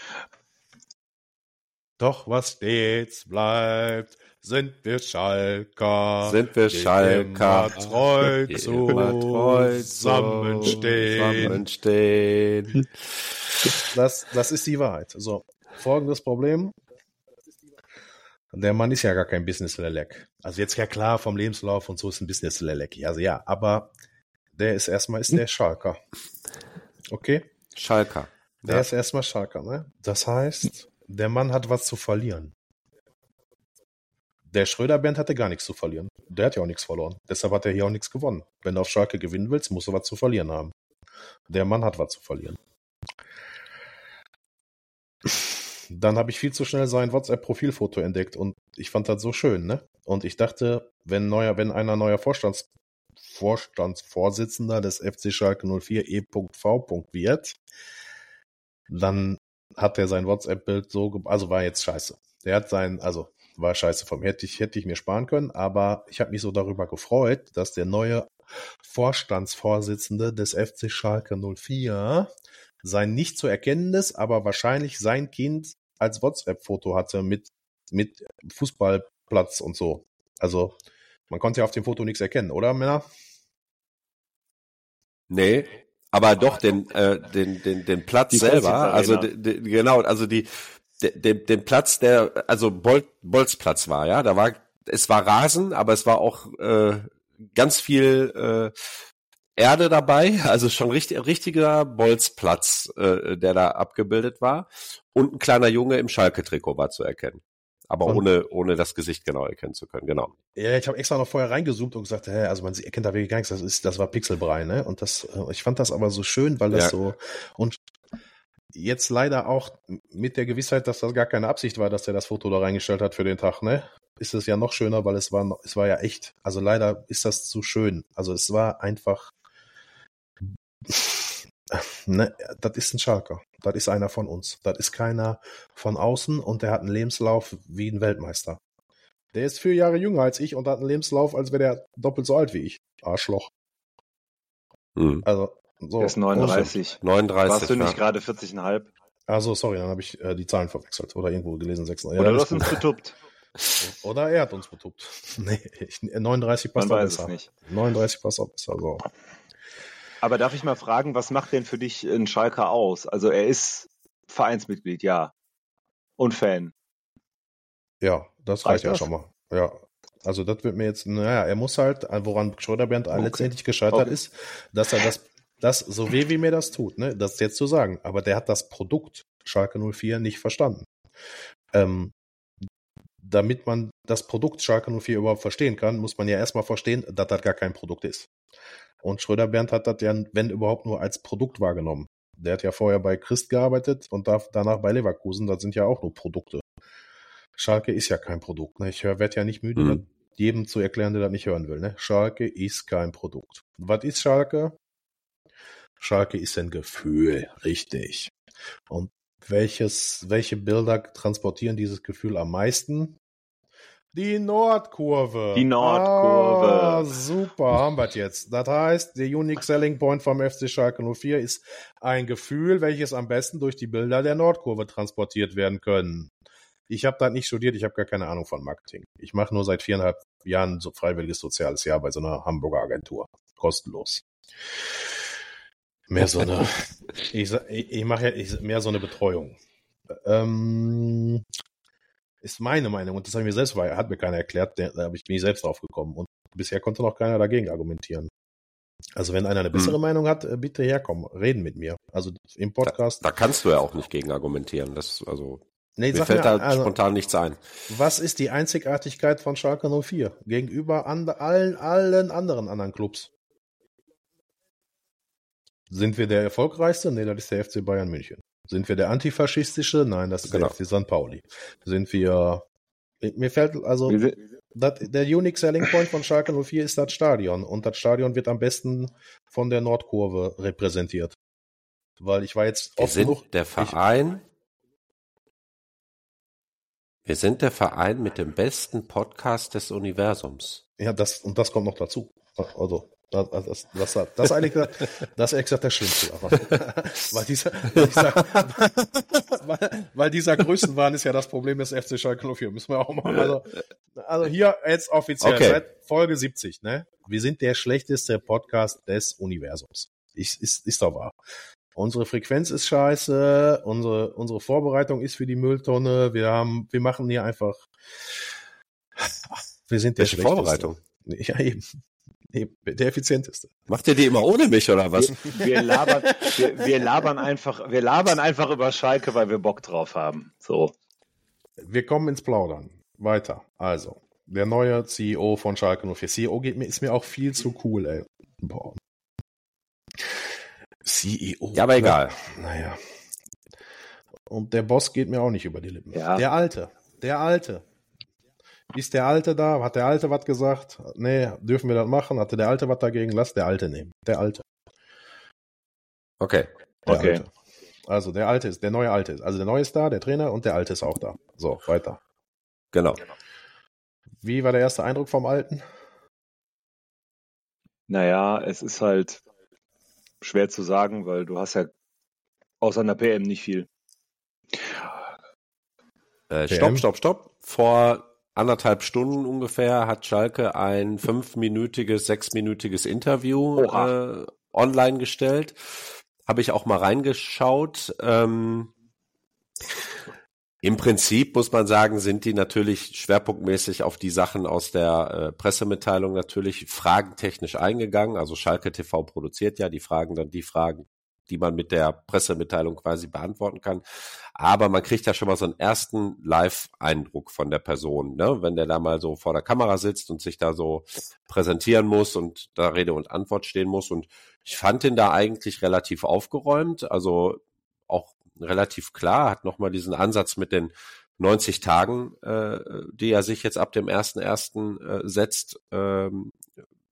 Doch was stets bleibt, sind wir Schalker. Sind wir Schalker. Immer treu zusammenstehen. zusammenstehen. Das, das ist die Wahrheit. So, folgendes Problem. Der Mann ist ja gar kein Business Lelek. Also jetzt ja klar, vom Lebenslauf und so ist ein Business Lelek. Also ja, aber der ist erstmal ist der Schalker. Okay? Schalker. Der Ja. ist erstmal Schalker, ne? Das heißt, der Mann hat was zu verlieren. Der Schröder-Band hatte gar nichts zu verlieren. Der hat ja auch nichts verloren. Deshalb hat er hier auch nichts gewonnen. Wenn du auf Schalke gewinnen willst, musst du was zu verlieren haben. Der Mann hat was zu verlieren. Dann habe ich viel zu schnell sein WhatsApp-Profilfoto entdeckt und ich fand das so schön, ne? Und ich dachte, wenn neuer, wenn einer neuer Vorstands, Vorstandsvorsitzender des FC Schalke 04 E.V. wird, dann hat er sein WhatsApp-Bild so, also war jetzt scheiße. Der hat sein, also war scheiße vom, hätte ich, hätte ich mir sparen können, aber ich habe mich so darüber gefreut, dass der neue Vorstandsvorsitzende des FC Schalke 04 sein nicht zu erkennendes, aber wahrscheinlich sein Kind als WhatsApp-Foto hatte mit, mit Fußballplatz und so. Also, man konnte ja auf dem Foto nichts erkennen, oder, Männer? Nee, aber doch den, äh, den, den, den Platz Die selber, also genau, also die, de, de, den Platz, der, also Bol, Bolzplatz war, ja, da war, es war Rasen, aber es war auch äh, ganz viel äh, Erde dabei, also schon richtig, richtiger Bolzplatz, äh, der da abgebildet war. Und ein kleiner Junge im Schalke-Trikot war zu erkennen. Aber ohne, ohne das Gesicht genau erkennen zu können, genau. Ja, ich habe extra noch vorher reingezoomt und gesagt, hä, also man erkennt da wirklich gar nichts, das ist, das war Pixelbrei, ne? Und das, äh, ich fand das aber so schön, weil das Ja. so und jetzt leider auch mit der Gewissheit, dass das gar keine Absicht war, dass er das Foto da reingestellt hat für den Tag, ne? Ist es ja noch schöner, weil es war, es war ja echt. Also leider ist das zu schön. Also es war einfach, ne, das ist ein Schalker. Das ist einer von uns. Das ist keiner von außen und der hat einen Lebenslauf wie ein Weltmeister. Der ist vier Jahre jünger als ich und hat einen Lebenslauf, als wäre der doppelt so alt wie ich. Arschloch. Hm. Also, so. Der ist 39. 39. Warst du ja. nicht gerade 40,5? Also, sorry, dann habe ich äh, die Zahlen verwechselt. Oder irgendwo gelesen, 36. Oder dann du hast uns betuppt. Oder er hat uns betuppt. Nee, ich, 39 Man passt auch weiß es besser. nicht. 39 passt auch besser. So. Aber darf ich mal fragen, was macht denn für dich ein Schalker aus? Also er ist Vereinsmitglied, ja. Und Fan. Ja, das Reicht reicht ja das? schon mal. Ja. Also das wird mir jetzt, naja, er muss halt, woran Schröderband Okay. letztendlich gescheitert Okay. ist, dass er das, das, so weh wie mir das tut, ne, das jetzt zu sagen, aber der hat das Produkt Schalke 04 nicht verstanden. Ähm, damit man das Produkt Schalke 04 überhaupt verstehen kann, muss man ja erstmal verstehen, dass das gar kein Produkt ist. Und Schröder Bernd hat das ja, wenn überhaupt, nur als Produkt wahrgenommen. Der hat ja vorher bei Christ gearbeitet und da- danach bei Leverkusen, das sind ja auch nur Produkte. Schalke ist ja kein Produkt. Ne? Ich werde ja nicht müde, Mhm. jedem zu erklären, der das nicht hören will. Ne? Schalke ist kein Produkt. Was ist Schalke? Schalke ist ein Gefühl, richtig. Und welches, welche Bilder transportieren dieses Gefühl am meisten? Die Nordkurve. Die Nordkurve. Ah, super, haben wir jetzt. Das heißt, der Unique Selling Point vom FC Schalke 04 ist ein Gefühl, welches am besten durch die Bilder der Nordkurve transportiert werden können. Ich habe da nicht studiert, ich habe gar keine Ahnung von Marketing. Ich mache nur seit viereinhalb Jahren so freiwilliges soziales Jahr bei so einer Hamburger Agentur. Kostenlos. Mehr so eine, ich, ich mache ja ich, mehr so eine Betreuung. Ähm, ist meine Meinung und das habe ich mir selbst, weil hat mir keiner erklärt, da habe ich bin ich selbst drauf gekommen und bisher konnte noch keiner dagegen argumentieren. Also wenn einer eine bessere Hm. Meinung hat, äh, bitte herkommen, reden mit mir. Also im Podcast. Da kannst du ja auch nicht gegen argumentieren. Das, also, nee, mir fällt mir, da also, spontan nichts ein. was ist die Einzigartigkeit von Schalke 04 gegenüber and, allen, allen anderen anderen Clubs? Sind wir der erfolgreichste? Nee, das ist der FC Bayern München. Sind wir der antifaschistische? Nein, das ist Genau. der FC St. Pauli. Sind wir, mir fällt also, das, der Unique Selling Point von Schalke 04 ist das Stadion und das Stadion wird am besten von der Nordkurve repräsentiert. Weil ich war jetzt Wir sind genug, der Verein. Wir sind der Verein mit dem besten Podcast des Universums. ja, das, und das kommt noch dazu. Also, Das, das, das, das, das, eigentlich, das ist exakt der Schlimmste. weil, dieser, weil, dieser, weil, weil dieser Größenwahn ist ja das Problem des FC Schalke 04. Müssen wir auch mal. Also, also hier jetzt offiziell Okay. seit Folge 70. Ne? Wir sind der schlechteste Podcast des Universums. Ist, ist, ist doch wahr. Unsere Frequenz ist scheiße. Unsere, unsere Vorbereitung ist für die Mülltonne. Wir haben, wir machen hier einfach. Wir sind der Welche schlechteste. Vorbereitung? Ja, eben. Der effizienteste. Macht ihr die immer ohne mich oder was? Wir labern, wir, wir labern einfach, wir labern einfach über Schalke, weil wir Bock drauf haben. So. Wir kommen ins Plaudern. Weiter. Also, der neue CEO von Schalke 04. CEO geht mir, ist mir auch viel zu cool, ey. Boah. CEO. Ja, aber egal. Naja. Und der Boss geht mir auch nicht über die Lippen. Ja. Der Alte. Der Alte. Ist der Alte da? Hat der Alte was gesagt? Nee, dürfen wir das machen? Hatte der Alte was dagegen? Lass der Alte nehmen. Der Alte. Okay. Der Okay. Alte. Also der Alte ist, der neue Alte ist. Also der neue ist da, der Trainer und der Alte ist auch da. So, weiter. Genau. Wie war der erste Eindruck vom Alten? Naja, es ist halt schwer zu sagen, weil du hast ja außer einer PM nicht viel. Äh, PM. stopp, stopp, stopp. Vor anderthalb Stunden ungefähr hat Schalke ein fünfminütiges, sechsminütiges Interview äh, online gestellt. Habe ich auch mal reingeschaut. Ähm, Im Prinzip muss man sagen, sind die natürlich schwerpunktmäßig auf die Sachen aus der äh, Pressemitteilung natürlich fragentechnisch eingegangen. Also Schalke TV produziert ja die Fragen, dann die Fragen, die man mit der Pressemitteilung quasi beantworten kann. Aber man kriegt ja schon mal so einen ersten Live-Eindruck von der Person, ne? wenn der da mal so vor der Kamera sitzt und sich da so präsentieren muss und da Rede und Antwort stehen muss. Und ich fand ihn da eigentlich relativ aufgeräumt, also auch relativ klar, hat nochmal diesen Ansatz mit den 90 Tagen, äh, die er sich jetzt ab dem 1.1. Äh, setzt, ähm,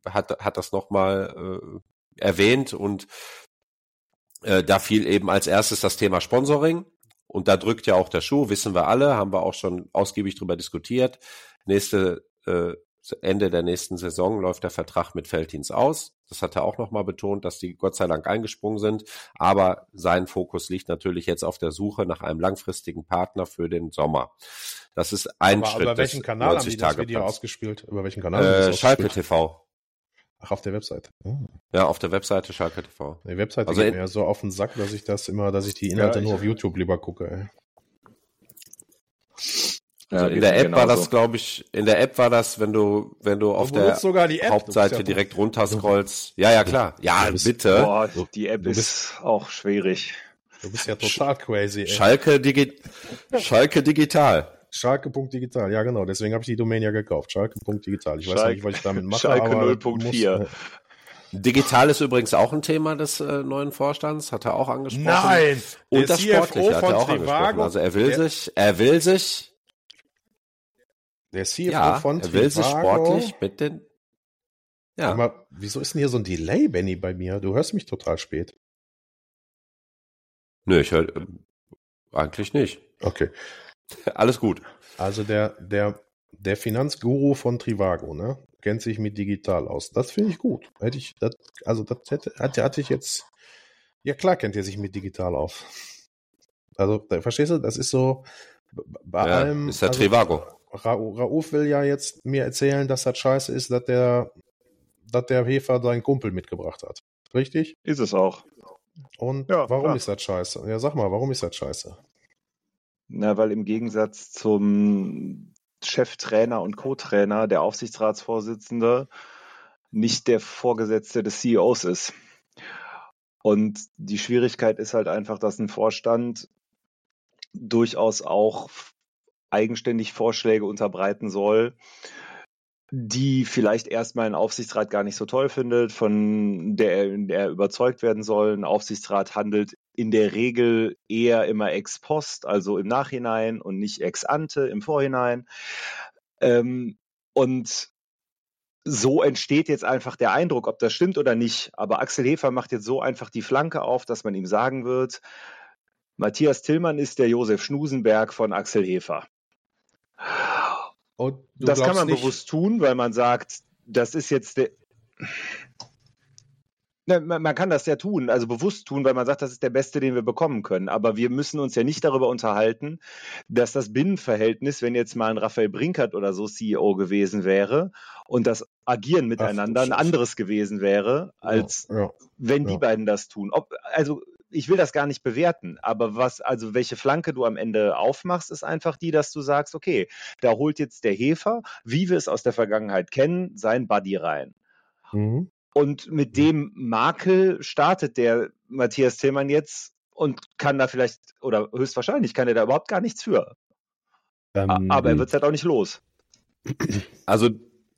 hat, hat das nochmal äh, erwähnt und äh, da fiel eben als erstes das Thema Sponsoring. Und da drückt ja auch der Schuh, wissen wir alle, haben wir auch schon ausgiebig drüber diskutiert. Nächste, äh, Ende der nächsten Saison läuft der Vertrag mit Felddienst aus. Das hat er auch nochmal betont, dass die Gott sei Dank eingesprungen sind. Aber sein Fokus liegt natürlich jetzt auf der Suche nach einem langfristigen Partner für den Sommer. Das ist ein Aber Schritt. über welchen Kanal haben die das 90-Tage-Plans. Video ausgespielt? Über welchen Kanal? Äh, das Schalke? TV. Ach, auf der Webseite. Oh. Ja, auf der Webseite Schalke TV. Die Webseite Also geht mir ja so auf den Sack, dass ich das immer, dass ich die Inhalte Ja, nur auf YouTube lieber gucke. Ey. Also in der App war genauso. das, glaube ich, in der App war das, wenn du, wenn du auf Du der benutzt sogar die App. Hauptseite ja- direkt runterscrollst. Ja, ja, klar. Ja, bist- bitte. Boah, die App ist auch schwierig. Du bist ja total crazy. Ey. Schalke, Digi Schalke digital. Schalke.digital, ja genau, deswegen habe ich die Domain ja gekauft. Schalke.digital. Ich weiß Schalke- nicht, was ich damit mache, Schalke aber 0.4. muss, äh, Digital ist übrigens auch ein Thema des äh, neuen Vorstands, hat er auch angesprochen. Nein! Und der das CFO Sportliche hat er von auch angesprochen. Also er will der- sich, er will sich, Der CFO ja, von er will sich sportlich mit den, ja, mal, wieso ist denn hier so ein Delay, Benny, bei mir? Du hörst mich total spät. nö, ich höre, eigentlich nicht. Okay. Alles gut. Also der, der, der Finanzguru von Trivago, ne? Kennt sich mit digital aus. Das finde ich gut. Hätte ich, das, also das hätte, hatte, hatte ich jetzt. Ja klar kennt er sich mit digital aus. Also, da, verstehst du, das ist so bei Ja, allem. ist der also, Trivago. Ra Rauf will ja jetzt mir erzählen, dass das scheiße ist, dass der, dass der Hefer seinen Kumpel mitgebracht hat. Richtig? Ist es auch. Und Ja, warum klar. ist das scheiße? Ja, sag mal, warum ist das scheiße? Na, weil im Gegensatz zum Cheftrainer und Co-Trainer der Aufsichtsratsvorsitzende nicht der Vorgesetzte des CEOs ist. Und die Schwierigkeit ist halt einfach, dass ein Vorstand durchaus auch eigenständig Vorschläge unterbreiten soll, die vielleicht erstmal ein Aufsichtsrat gar nicht so toll findet, von der er, er überzeugt werden soll. Ein Aufsichtsrat handelt in der Regel eher immer ex post, also im Nachhinein und nicht ex ante im Vorhinein. Ähm, und so entsteht jetzt einfach der Eindruck, ob das stimmt oder nicht. Aber Axel Hefer macht jetzt so einfach die Flanke auf, dass man ihm sagen wird, Matthias Tillmann ist der Josef Schnusenberg von Axel Hefer. Und das kann man nicht- bewusst tun, weil man sagt, das ist jetzt der. Na, man, man kann das ja tun, also bewusst tun, weil man sagt, das ist der beste, den wir bekommen können. Aber wir müssen uns ja nicht darüber unterhalten, dass das Binnenverhältnis, wenn jetzt mal ein Raphael Brinkert oder so CEO gewesen wäre und das Agieren miteinander ein anderes gewesen wäre, als Ja, ja. wenn die Ja. beiden das tun. Ob, also ich will das gar nicht bewerten, aber was, also welche Flanke du am Ende aufmachst, ist einfach die, dass du sagst, okay, da holt jetzt der Hefer, wie wir es aus der Vergangenheit kennen, sein Buddy rein. Mhm. Und mit dem Makel startet der Matthias Tillmann jetzt und kann da vielleicht, oder höchstwahrscheinlich kann er da überhaupt gar nichts für. Ähm, Aber er wird es halt auch nicht los. Also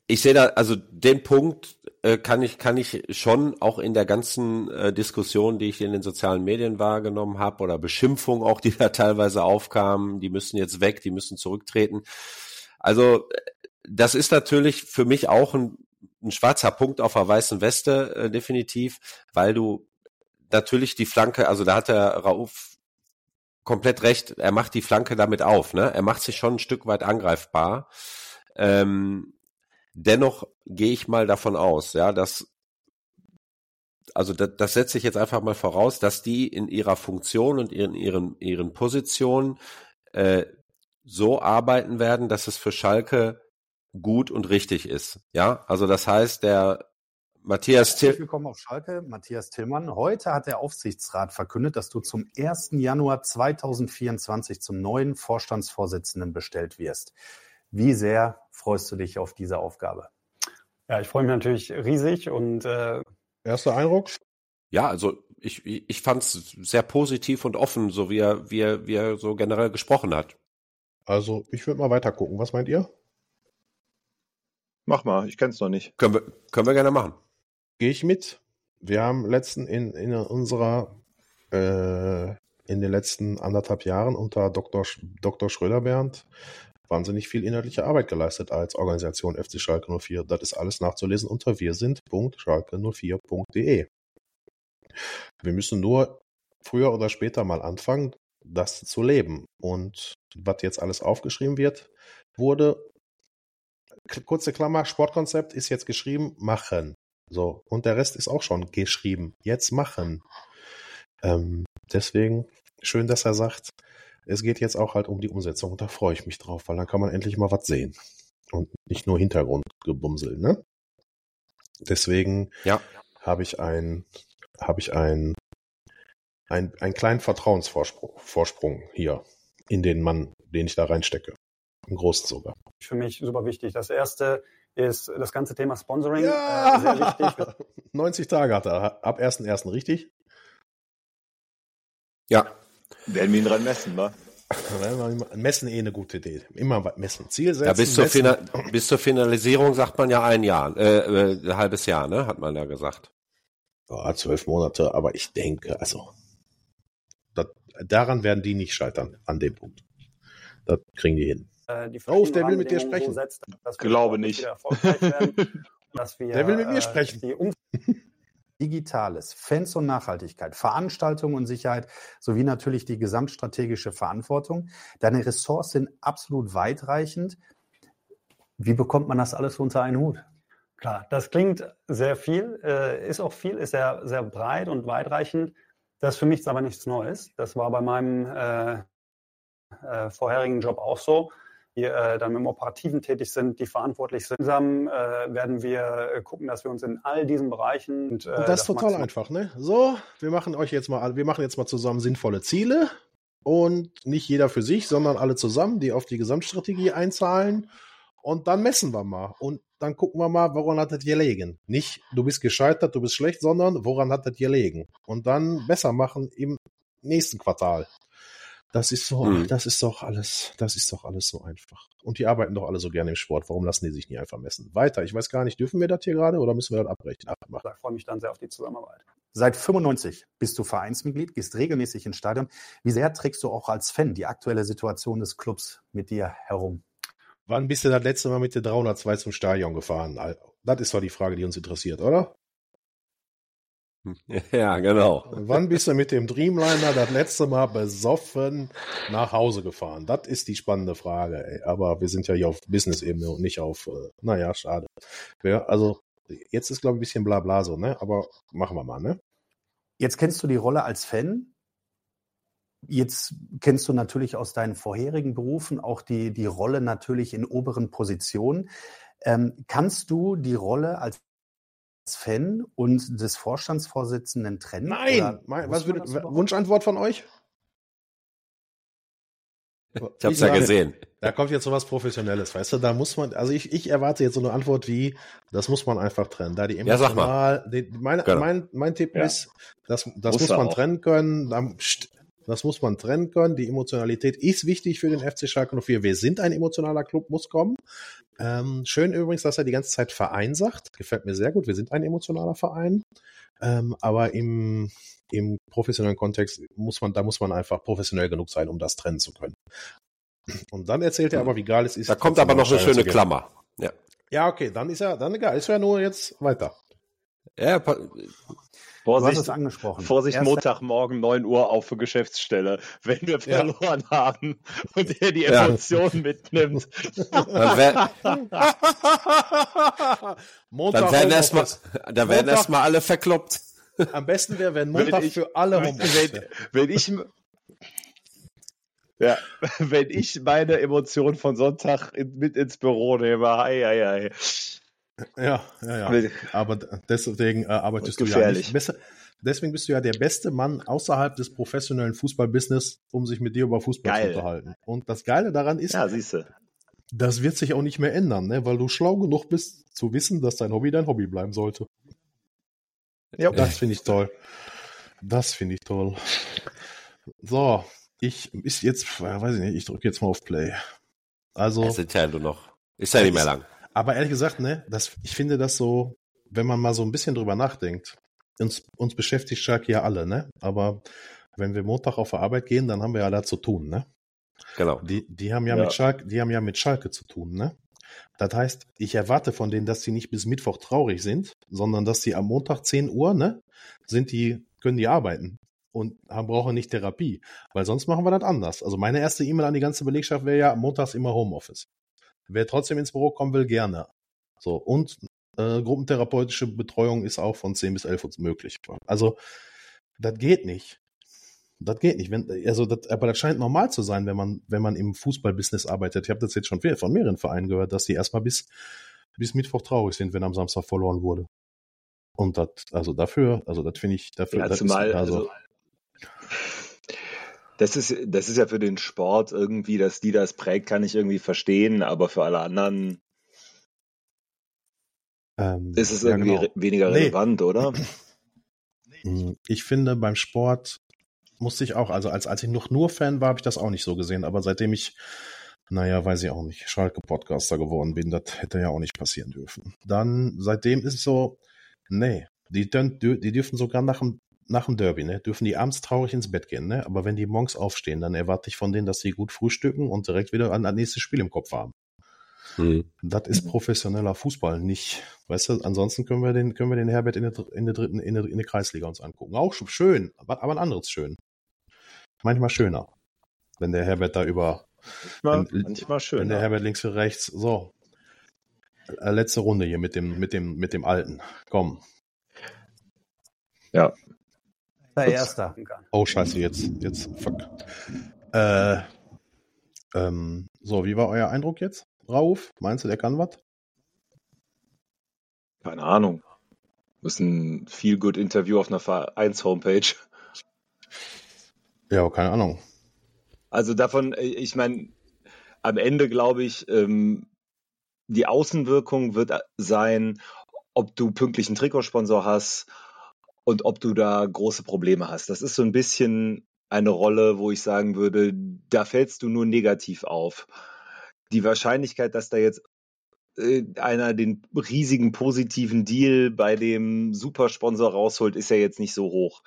ich sehe da, also den Punkt äh, kann ich kann ich schon auch in der ganzen äh, Diskussion, die ich in den sozialen Medien wahrgenommen habe oder Beschimpfung auch, die da teilweise aufkamen, die müssen jetzt weg, die müssen zurücktreten. Also äh, das ist natürlich für mich auch ein, ein schwarzer Punkt auf der weißen Weste äh, definitiv, weil du natürlich die Flanke, also da hat der Rauf komplett recht, er macht die Flanke damit auf, ne? Er macht sich schon ein Stück weit angreifbar. Ähm, dennoch gehe ich mal davon aus, ja, dass also das, das setze ich jetzt einfach mal voraus, dass die in ihrer Funktion und in ihren ihren Positionen äh, so arbeiten werden, dass es für Schalke gut und richtig ist. Ja, also das heißt, der Matthias Herzlich willkommen auf Schalke, Matthias Tillmann. Heute hat der Aufsichtsrat verkündet, dass du zum 1. Januar 2024 zum neuen Vorstandsvorsitzenden bestellt wirst. Wie sehr freust du dich auf diese Aufgabe? Ja, ich freue mich natürlich riesig und äh, Erster Eindruck? ja, also ich ich fand es sehr positiv und offen, so wie er wie er, wie er so generell gesprochen hat. Also, ich würde mal weiter gucken. Was meint ihr? Mach mal, ich kenn's noch nicht. Können wir können wir gerne machen. Gehe ich mit. Wir haben letzten in, in unserer äh, in den letzten anderthalb Jahren unter Dr. Sch Dr. Schröder Bernd wahnsinnig viel inhaltliche Arbeit geleistet als Organisation FC Schalke 04. Das ist alles nachzulesen unter wir sind.schalke04.de. Wir müssen nur früher oder später mal anfangen, das zu leben. Und was jetzt alles aufgeschrieben wird, wurde, kurze Klammer, Sportkonzept ist jetzt geschrieben, machen. So, und der Rest ist auch schon geschrieben. Jetzt machen. Ähm, deswegen, schön, dass er sagt, es geht jetzt auch halt um die Umsetzung und da freue ich mich drauf, weil dann kann man endlich mal was sehen. Und nicht nur Hintergrundgebumsel, ne? Deswegen Ja. habe ich ein, habe ich ein, ein, einen kleinen Vertrauensvorsprung Vorsprung hier in den Mann, den ich da reinstecke. Im Großen sogar. für mich super wichtig. Das erste ist das ganze Thema Sponsoring. Äh, sehr wichtig. 90 Tage hat er, ab 1.1. richtig? Ja, Werden wir ihn dran messen, wa? Messen eh eine gute Idee. Immer was messen. Ziel setzen. ja bis, zur. Fina bis zur Finalisierung sagt man ja ein Jahr, äh, äh, ein halbes Jahr, ne, hat man ja gesagt. Ja, zwölf Monate, aber ich denke, also das, daran werden die nicht scheitern, an dem Punkt. Das kriegen die hin. Äh, die Oh, der will mit dir sprechen. So setzt, dass wir Glaube nicht. werden, dass wir, Der will mit mir äh, sprechen. Digitales, Fans und Nachhaltigkeit, Veranstaltung und Sicherheit sowie natürlich die gesamtstrategische Verantwortung. Deine Ressorts sind absolut weitreichend. Wie bekommt man das alles unter einen Hut? Klar, das klingt sehr viel, äh, ist auch viel, ist sehr, sehr breit und weitreichend. Das ist für mich aber nichts Neues. Das war bei meinem äh, äh, vorherigen Job auch so. Wir äh, dann im Operativen tätig sind, die verantwortlich sind. Zusammen äh, werden wir äh, gucken, dass wir uns in all diesen Bereichen und, äh, Und das ist total einfach, ne? So, wir machen euch jetzt mal, wir machen jetzt mal zusammen sinnvolle Ziele und nicht jeder für sich, sondern alle zusammen, die auf die Gesamtstrategie einzahlen. Und dann messen wir mal. Und dann gucken wir mal, woran hat das gelegen. Nicht, du bist gescheitert, du bist schlecht, sondern woran hat das gelegen. Und dann besser machen im nächsten Quartal. Das ist so, Mhm. das ist doch alles, das ist doch alles so einfach. Und die arbeiten doch alle so gerne im Sport. Warum lassen die sich nie einfach messen? Weiter. Ich weiß gar nicht, dürfen wir das hier gerade oder müssen wir das abbrechen? Ich freue mich dann sehr auf die Zusammenarbeit. Seit 95 bist du Vereinsmitglied, gehst regelmäßig ins Stadion. Wie sehr trägst du auch als Fan die aktuelle Situation des Clubs mit dir herum? Wann bist du das letzte Mal mit der 302 zum Stadion gefahren? Das ist doch die Frage, die uns interessiert, oder? Ja, genau. Wann bist du mit dem Dreamliner das letzte Mal besoffen nach Hause gefahren? Das ist die spannende Frage. Ey. Aber wir sind ja hier auf Business-Ebene und nicht auf, äh, naja, schade. Ja, also jetzt ist, glaube ich, ein bisschen bla bla so, ne? Aber machen wir mal, ne? Jetzt kennst du die Rolle als Fan. Jetzt kennst du natürlich aus deinen vorherigen Berufen auch die, die Rolle natürlich in oberen Positionen. Ähm, kannst du die Rolle als Fan und des Vorstandsvorsitzenden trennen? Nein! Mein, was würde, Wunschantwort von euch? Ich hab's ja gesehen. Da kommt jetzt so was Professionelles, weißt du, da muss man, also ich, ich erwarte jetzt so eine Antwort wie, das muss man einfach trennen. Da die emotional, ja, die, meine, genau. mein, mein Tipp ja. ist, das, das muss, muss man auch. trennen können, das muss man trennen können. Die Emotionalität ist wichtig für den FC Schalke 04. Wir sind ein emotionaler Club, muss kommen. Ähm, schön übrigens, dass er die ganze Zeit Verein sagt. Gefällt mir sehr gut. Wir sind ein emotionaler Verein. Ähm, aber im, im professionellen Kontext muss man, da muss man einfach professionell genug sein, um das trennen zu können. Und dann erzählt er aber, wie geil es ist. Da kommt aber noch eine schöne Klammer. Ja. Ja, okay, dann ist ja, dann egal. Ist ja nur jetzt weiter. Ja, Vorsicht, angesprochen. Vorsicht, Montagmorgen 9 Uhr auf für Geschäftsstelle. Wenn wir verloren ja. haben und er die Emotionen ja. mitnimmt. Dann, wär, Montag dann werden erstmal da werden erstmal alle verkloppt. Am besten wäre, wenn Montag wenn ich, für alle Homeoffice wenn, wenn ich ja, wenn ich meine Emotionen von Sonntag in, mit ins Büro nehme, hei, hei, hei. Ja, ja, ja. Aber deswegen äh, arbeitest du ja nicht besser. Deswegen bist du ja der beste Mann außerhalb des professionellen Fußballbusiness, um sich mit dir über Fußball Geil. zu unterhalten. Und das Geile daran ist, ja, siehste. das wird sich auch nicht mehr ändern, ne? weil du schlau genug bist zu wissen, dass dein Hobby dein Hobby bleiben sollte. Ja, das finde ich toll. Das finde ich toll. So, ich ist jetzt, weiß ich nicht, ich drücke jetzt mal auf Play. Also. Es sind ja nur noch. Ist ja nicht mehr lang. Aber ehrlich gesagt, ne, das, ich finde das so, wenn man mal so ein bisschen drüber nachdenkt, uns, uns beschäftigt Schalke ja alle, ne? Aber wenn wir Montag auf der Arbeit gehen, dann haben wir ja da zu tun, ne? Genau. Die, die haben ja, ja, mit Schalke, die haben ja mit Schalke zu tun, ne? Das heißt, ich erwarte von denen, dass sie nicht bis Mittwoch traurig sind, sondern dass sie am Montag 10 Uhr, ne, sind die, können die arbeiten und haben, brauchen nicht Therapie. Weil sonst machen wir das anders. Also meine erste E-Mail an die ganze Belegschaft wäre ja montags immer Homeoffice. Wer trotzdem ins Büro kommen will, gerne. So, und äh, gruppentherapeutische Betreuung ist auch von 10 bis 11 Uhr möglich. Also, das geht nicht. Das geht nicht. Wenn, also das, aber das scheint normal zu sein, wenn man, wenn man im Fußballbusiness arbeitet. Ich habe das jetzt schon von mehreren Vereinen gehört, dass die erstmal bis, bis Mittwoch traurig sind, wenn am Samstag verloren wurde. Und das, also dafür, also das finde ich, dafür, ja, zumal, ist, also, also das ist, das ist ja für den Sport irgendwie, dass die das prägt, kann ich irgendwie verstehen, aber für alle anderen ähm, ist es irgendwie ja, genau. weniger relevant, nee. oder? Hm, ich finde, beim Sport musste ich auch, also als, als ich noch nur Fan war, habe ich das auch nicht so gesehen, aber seitdem ich, naja, weiß ich auch nicht, Schalke-Podcaster geworden bin, das hätte ja auch nicht passieren dürfen. Dann, seitdem ist es so, nee, die, die dürfen sogar nach dem nach dem Derby, ne, dürfen die abends traurig ins Bett gehen, ne? Aber wenn die morgens aufstehen, dann erwarte ich von denen, dass sie gut frühstücken und direkt wieder ein, ein nächstes Spiel im Kopf haben. Hm. Das ist professioneller Fußball, nicht, weißt du, ansonsten können wir den, können wir den Herbert in der, in der dritten, in der, in der Kreisliga uns angucken. Auch schön, aber, aber ein anderes schön. Manchmal schöner. Wenn der Herbert da über, manchmal, wenn, manchmal schöner. Wenn der Herbert links für rechts, so. Letzte Runde hier mit dem, mit dem, mit dem Alten. Komm. Ja, der Erster. Oh, scheiße, jetzt, jetzt, fuck. Äh, ähm, so, wie war euer Eindruck jetzt, Rauf? Meinst du, der kann was? Keine Ahnung. Das ist ein viel good Interview auf einer Vereins-Homepage. Ja, keine Ahnung. Also davon, äh, ich meine, am Ende glaube ich, ähm, die Außenwirkung wird sein, ob du pünktlichen Trikotsponsor hast, und ob du da große Probleme hast. Das ist so ein bisschen eine Rolle, wo ich sagen würde, da fällst du nur negativ auf. Die Wahrscheinlichkeit, dass da jetzt äh, einer den riesigen positiven Deal bei dem Supersponsor rausholt, ist ja jetzt nicht so hoch.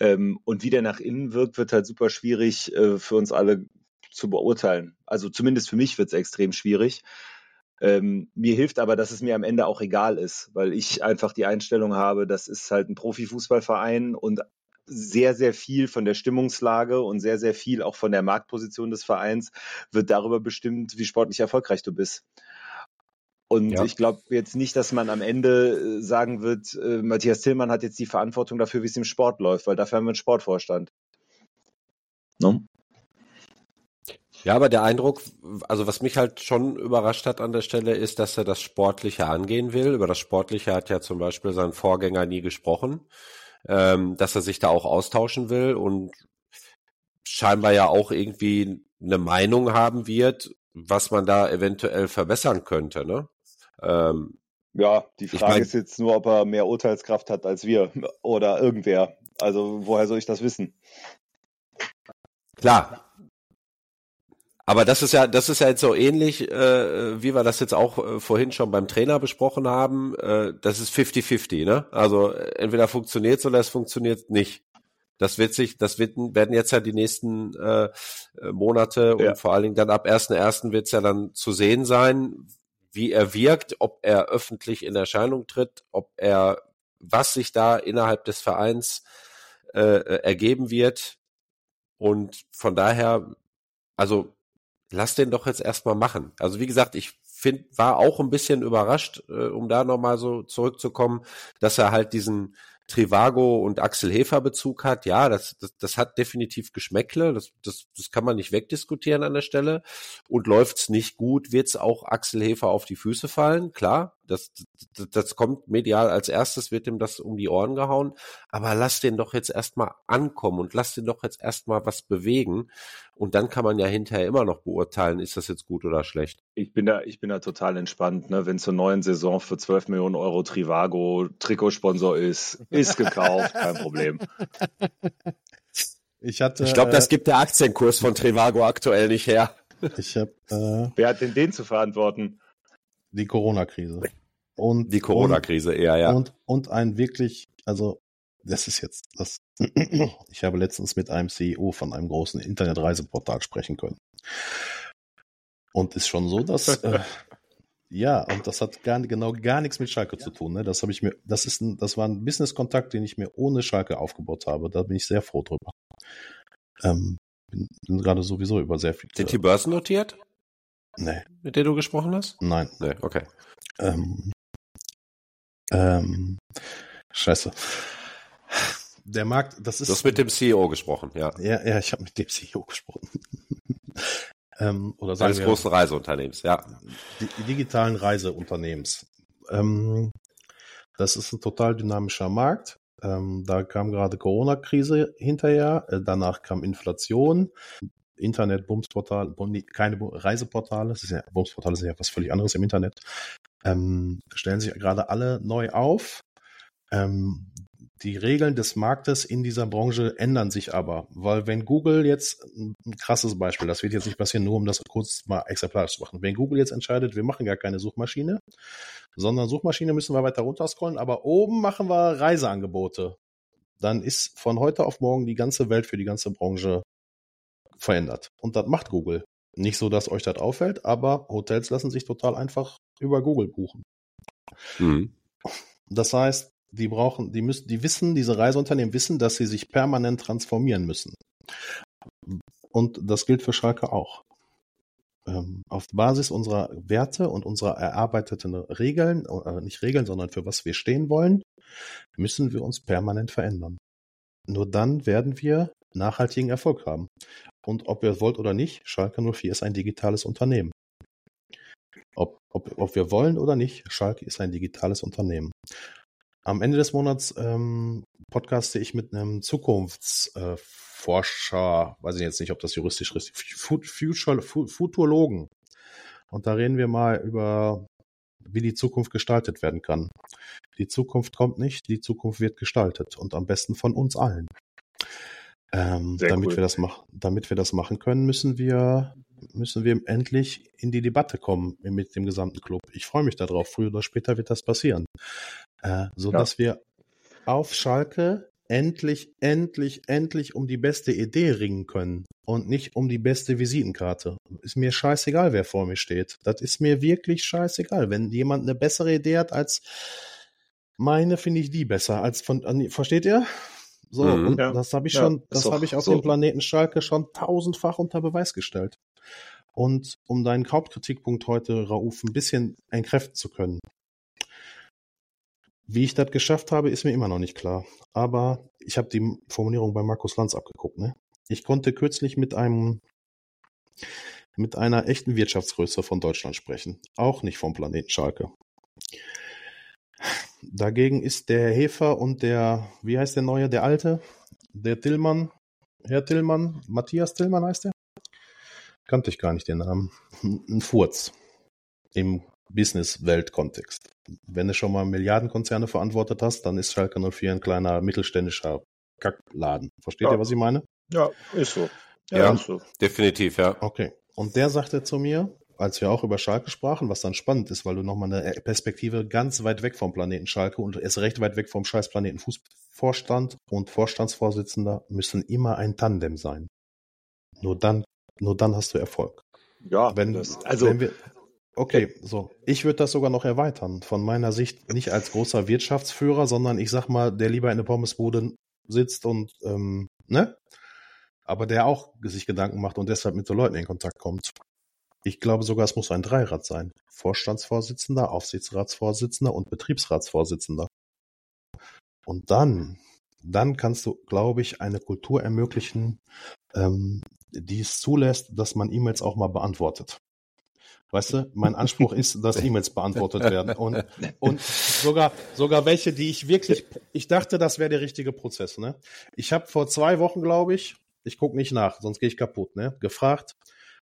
Ähm, und wie der nach innen wirkt, wird halt super schwierig äh, für uns alle zu beurteilen. Also zumindest für mich wird es extrem schwierig. Ähm, mir hilft aber, dass es mir am Ende auch egal ist, weil ich einfach die Einstellung habe, das ist halt ein Profifußballverein und sehr, sehr viel von der Stimmungslage und sehr, sehr viel auch von der Marktposition des Vereins wird darüber bestimmt, wie sportlich erfolgreich du bist. Und ja. ich glaube jetzt nicht, dass man am Ende äh, sagen wird, äh, Matthias Tillmann hat jetzt die Verantwortung dafür, wie es im Sport läuft, weil dafür haben wir einen Sportvorstand. No? Ja, aber der Eindruck, also was mich halt schon überrascht hat an der Stelle, ist, dass er das Sportliche angehen will. Über das Sportliche hat ja zum Beispiel sein Vorgänger nie gesprochen, ähm, dass er sich da auch austauschen will und scheinbar ja auch irgendwie eine Meinung haben wird, was man da eventuell verbessern könnte. Ne? Ähm, ja, die Frage ich mein, ist jetzt nur, ob er mehr Urteilskraft hat als wir oder irgendwer. Also woher soll ich das wissen? Klar. Aber das ist ja, das ist ja jetzt so ähnlich, äh, wie wir das jetzt auch äh, vorhin schon beim Trainer besprochen haben. Äh, das ist 50-50, ne? Also entweder funktioniert es oder es funktioniert nicht. Das wird sich, das wird, werden jetzt ja die nächsten äh, Monate ja. und vor allen Dingen dann ab 1.1. wird es ja dann zu sehen sein, wie er wirkt, ob er öffentlich in Erscheinung tritt, ob er, was sich da innerhalb des Vereins äh, ergeben wird. Und von daher, also lass den doch jetzt erstmal machen. Also wie gesagt, ich find, war auch ein bisschen überrascht, äh, um da nochmal so zurückzukommen, dass er halt diesen Trivago und Axel Hefer Bezug hat, ja, das, das, das hat definitiv Geschmäckle, das, das, das kann man nicht wegdiskutieren an der Stelle. Und läuft's nicht gut, wird's auch Axel Hefer auf die Füße fallen, klar. Das, das, das kommt medial als erstes, wird ihm das um die Ohren gehauen. Aber lass den doch jetzt erstmal ankommen und lass den doch jetzt erstmal was bewegen. Und dann kann man ja hinterher immer noch beurteilen, ist das jetzt gut oder schlecht. Ich bin da, ich bin da total entspannt, ne? Wenn zur neuen Saison für 12 Millionen Euro Trivago Trikotsponsor ist, ist gekauft, kein Problem. Ich hatte. Ich glaube, das äh, gibt der Aktienkurs von Trivago aktuell nicht her. Ich hab, äh, Wer hat denn den zu verantworten? Die Corona-Krise. Und die Corona-Krise eher, ja. Und, und ein wirklich, also das ist jetzt das. ich habe letztens mit einem CEO von einem großen Internetreiseportal sprechen können. Und ist schon so, dass äh, ja, und das hat gar, genau gar nichts mit Schalke ja. zu tun. Ne? Das habe ich mir, das ist ein, das war ein Business-Kontakt, den ich mir ohne Schalke aufgebaut habe. Da bin ich sehr froh drüber. Ähm, bin, bin gerade sowieso über sehr viel. Sind die Börsen notiert? Nee. Mit der du gesprochen hast? Nein. Nee, okay. Ähm, ähm, scheiße. Der Markt, das ist. Du hast mit dem CEO gesprochen, ja. Ja, ja, ich habe mit dem CEO gesprochen. ähm, oder sagen Eines wir, großen Reiseunternehmens, ja. Digitalen Reiseunternehmens. Ähm, das ist ein total dynamischer Markt. Ähm, da kam gerade Corona-Krise hinterher, äh, danach kam Inflation, Internet, Bumsportal, keine Reiseportale, das ist ja, Bumsportale sind ja was völlig anderes im Internet, ähm, stellen sich gerade alle neu auf. Ähm, die Regeln des Marktes in dieser Branche ändern sich aber, weil wenn Google jetzt, ein krasses Beispiel, das wird jetzt nicht passieren, nur um das kurz mal exemplarisch zu machen. Wenn Google jetzt entscheidet, wir machen gar keine Suchmaschine, sondern Suchmaschine müssen wir weiter runterscrollen, aber oben machen wir Reiseangebote, dann ist von heute auf morgen die ganze Welt für die ganze Branche verändert. Und das macht Google. Nicht so, dass euch das auffällt, aber Hotels lassen sich total einfach über Google buchen. Mhm. Das heißt, die brauchen, die müssen, die wissen, diese Reiseunternehmen wissen, dass sie sich permanent transformieren müssen. Und das gilt für Schalke auch. Ähm, auf Basis unserer Werte und unserer erarbeiteten Regeln, äh, nicht Regeln, sondern für was wir stehen wollen, müssen wir uns permanent verändern. Nur dann werden wir nachhaltigen Erfolg haben. Und ob ihr wollt oder nicht, Schalke 04 ist ein digitales Unternehmen. Ob, ob, ob wir wollen oder nicht, Schalke ist ein digitales Unternehmen. Am Ende des Monats ähm, podcaste ich mit einem Zukunftsforscher, äh, weiß ich jetzt nicht, ob das juristisch richtig, Future, Futurologen. Und da reden wir mal über, wie die Zukunft gestaltet werden kann. Die Zukunft kommt nicht, die Zukunft wird gestaltet und am besten von uns allen. Ähm, damit cool. wir das machen, damit wir das machen können, müssen wir müssen wir endlich in die Debatte kommen mit dem gesamten Club. Ich freue mich darauf. Früher oder später wird das passieren, äh, so ja. dass wir auf Schalke endlich, endlich, endlich um die beste Idee ringen können und nicht um die beste Visitenkarte. Ist mir scheißegal, wer vor mir steht. Das ist mir wirklich scheißegal. Wenn jemand eine bessere Idee hat als meine, finde ich die besser als von. Versteht ihr? So, mhm, und ja. das habe ich schon, ja, das habe ich auf so. dem Planeten Schalke schon tausendfach unter Beweis gestellt. Und um deinen Hauptkritikpunkt heute, Rauf, ein bisschen entkräften zu können. Wie ich das geschafft habe, ist mir immer noch nicht klar. Aber ich habe die Formulierung bei Markus Lanz abgeguckt. Ne? Ich konnte kürzlich mit einem mit einer echten Wirtschaftsgröße von Deutschland sprechen. Auch nicht vom Planeten Schalke. Dagegen ist der Hefer und der, wie heißt der neue, der alte, der Tillmann, Herr Tillmann, Matthias Tillmann heißt der? Kannte ich gar nicht den Namen. Ein Furz im Business-Welt-Kontext. Wenn du schon mal Milliardenkonzerne verantwortet hast, dann ist Schalke 04 ein kleiner mittelständischer Kackladen. Versteht Ja. ihr, was ich meine? Ja, ist so. Ja. ist so. Definitiv, ja. Okay. Und der sagte zu mir, als wir auch über Schalke sprachen, was dann spannend ist, weil du nochmal eine Perspektive ganz weit weg vom Planeten Schalke und erst recht weit weg vom scheiß Planeten Fußvorstand und Vorstandsvorsitzender müssen immer ein Tandem sein. Nur dann, nur dann hast du Erfolg. Ja, Wenn, das, also wenn wir, okay, so. Ich würde das sogar noch erweitern. Von meiner Sicht nicht als großer Wirtschaftsführer, sondern ich sag mal, der lieber in der Pommesbude sitzt und, ähm, ne? Aber der auch sich Gedanken macht und deshalb mit so Leuten in Kontakt kommt. Ich glaube sogar, es muss ein Dreirad sein. Vorstandsvorsitzender, Aufsichtsratsvorsitzender und Betriebsratsvorsitzender. Und dann, dann kannst du, glaube ich, eine Kultur ermöglichen, ähm, die es zulässt, dass man E-Mails auch mal beantwortet. Weißt du, mein Anspruch ist, dass E-Mails beantwortet werden. Und, und sogar, sogar welche, die ich wirklich, ich dachte, das wäre der richtige Prozess. Ne? Ich habe vor zwei Wochen, glaube ich, ich gucke nicht nach, sonst gehe ich kaputt, ne? gefragt,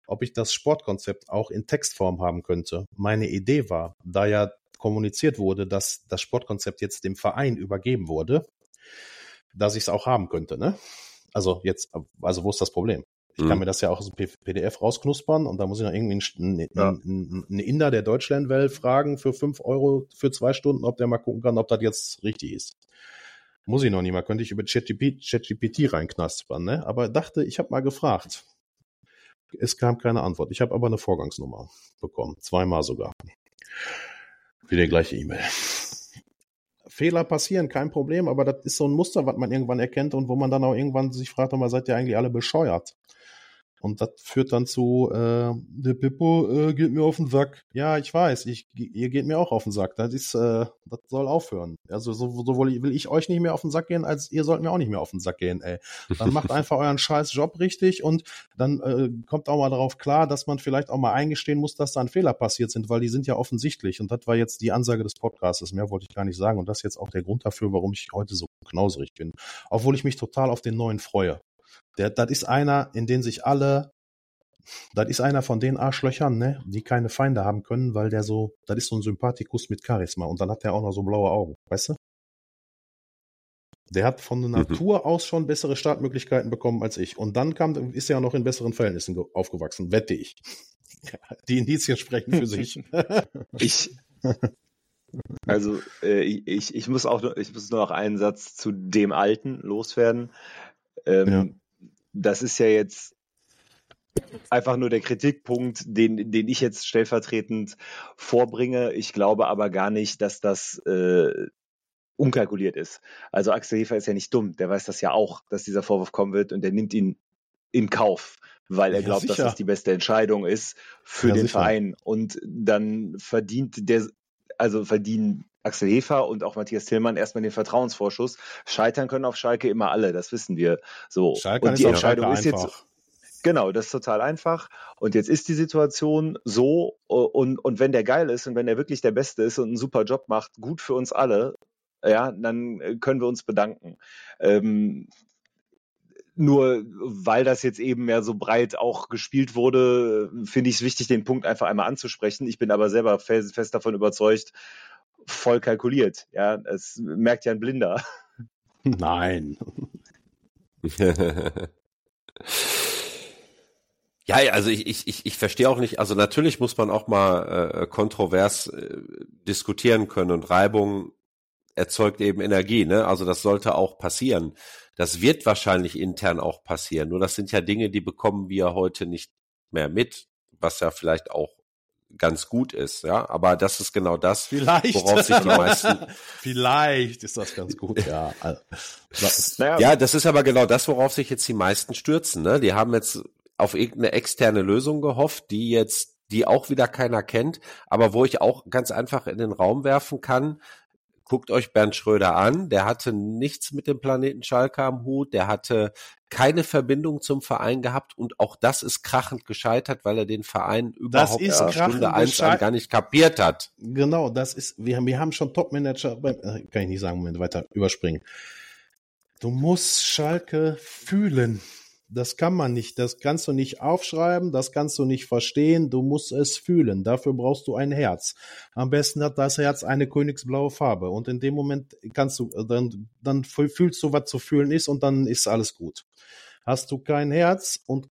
ob ich das Sportkonzept auch in Textform haben könnte. Meine Idee war, da ja kommuniziert wurde, dass das Sportkonzept jetzt dem Verein übergeben wurde, dass ich es auch haben könnte. Ne? Also jetzt, also wo ist das Problem? Ich kann Mhm. mir das ja auch aus dem PDF rausknuspern und da muss ich noch irgendwie einen, Ja. einen, einen Inder der Deutschlandwelle fragen für fünf Euro für zwei Stunden, ob der mal gucken kann, ob das jetzt richtig ist. Muss ich noch nicht mal, könnte ich über ChatGPT ChatGPT reinknaspern, ne? Aber dachte, ich habe mal gefragt. Es kam keine Antwort. Ich habe aber eine Vorgangsnummer bekommen, zweimal sogar. Wieder die gleiche E-Mail. Fehler passieren, kein Problem, aber das ist so ein Muster, was man irgendwann erkennt und wo man dann auch irgendwann sich fragt, mal seid ihr eigentlich alle bescheuert? Und das führt dann zu, äh, der Pippo äh, geht mir auf den Sack. Ja, ich weiß, ich, ihr geht mir auch auf den Sack. Das ist, äh, das soll aufhören. Also so, sowohl will ich euch nicht mehr auf den Sack gehen, als ihr sollt mir auch nicht mehr auf den Sack gehen, ey. Dann macht einfach euren scheiß Job richtig und dann äh, kommt auch mal darauf klar, dass man vielleicht auch mal eingestehen muss, dass da ein Fehler passiert sind, weil die sind ja offensichtlich. Und das war jetzt die Ansage des Podcasts. Mehr wollte ich gar nicht sagen. Und das ist jetzt auch der Grund dafür, warum ich heute so knauserig bin. Obwohl ich mich total auf den neuen freue. Der, das ist einer, in den sich alle, das ist einer von den Arschlöchern, ne, die keine Feinde haben können, weil der so, das ist so ein Sympathikus mit Charisma und dann hat der auch noch so blaue Augen, weißt du? Der hat von der Mhm. Natur aus schon bessere Startmöglichkeiten bekommen als ich. Und dann kam, ist er ja noch in besseren Verhältnissen ge- aufgewachsen, wette ich. Die Indizien sprechen für sich. Ich, also äh, ich, ich muss auch, ich muss nur noch einen Satz zu dem Alten loswerden. Ähm, Ja. Das ist ja jetzt einfach nur der Kritikpunkt, den, den ich jetzt stellvertretend vorbringe. Ich glaube aber gar nicht, dass das äh, unkalkuliert ist. Also Axel Hefer ist ja nicht dumm, der weiß das ja auch, dass dieser Vorwurf kommen wird und der nimmt ihn in Kauf, weil er Ja, glaubt, dass sicher. das die beste Entscheidung ist für Ja, den sicher. Verein. Und dann verdient der, also verdienen Axel Hefer und auch Matthias Tillmann erstmal den Vertrauensvorschuss. Scheitern können auf Schalke immer alle, das wissen wir. So. Schalke und die Entscheidung ist jetzt, einfach. Genau, das ist total einfach. Und jetzt ist die Situation so, und, und wenn der geil ist und wenn der wirklich der Beste ist und einen super Job macht, gut für uns alle, ja, dann äh, können wir uns bedanken. Ähm, nur weil das jetzt eben mehr so breit auch gespielt wurde, finde ich es wichtig, den Punkt einfach einmal anzusprechen. Ich bin aber selber fest, fest davon überzeugt, voll kalkuliert. Ja, es merkt ja ein Blinder. Nein. Ja, also ich, ich, ich, verstehe auch nicht, also natürlich muss man auch mal äh, kontrovers äh, diskutieren können und Reibung erzeugt eben Energie, ne? Also das sollte auch passieren. Das wird wahrscheinlich intern auch passieren. Nur das sind ja Dinge, die bekommen wir heute nicht mehr mit, was ja vielleicht auch ganz gut ist, ja. Aber das ist genau das, Vielleicht. worauf sich die meisten Vielleicht ist das ganz gut, ja. Also, Ja, das ist aber genau das, worauf sich jetzt die meisten stürzen. Ne? Die haben jetzt auf irgendeine externe Lösung gehofft, die jetzt, die auch wieder keiner kennt, aber wo ich auch ganz einfach in den Raum werfen kann, guckt euch Bernd Schröder an, der hatte nichts mit dem Planeten Schalke am Hut, der hatte keine Verbindung zum Verein gehabt und auch das ist krachend gescheitert, weil er den Verein überhaupt in Stunde eins an gar nicht kapiert hat. Genau, das ist, wir haben, wir haben schon Top-Manager, äh, kann ich nicht sagen, Moment, weiter überspringen. Du musst Schalke fühlen. Das kann man nicht. Das kannst du nicht aufschreiben, das kannst du nicht verstehen. Du musst es fühlen. Dafür brauchst du ein Herz. Am besten hat das Herz eine königsblaue Farbe. Und in dem Moment kannst du, dann, dann fühlst du, was zu fühlen ist und dann ist alles gut. Hast du kein Herz und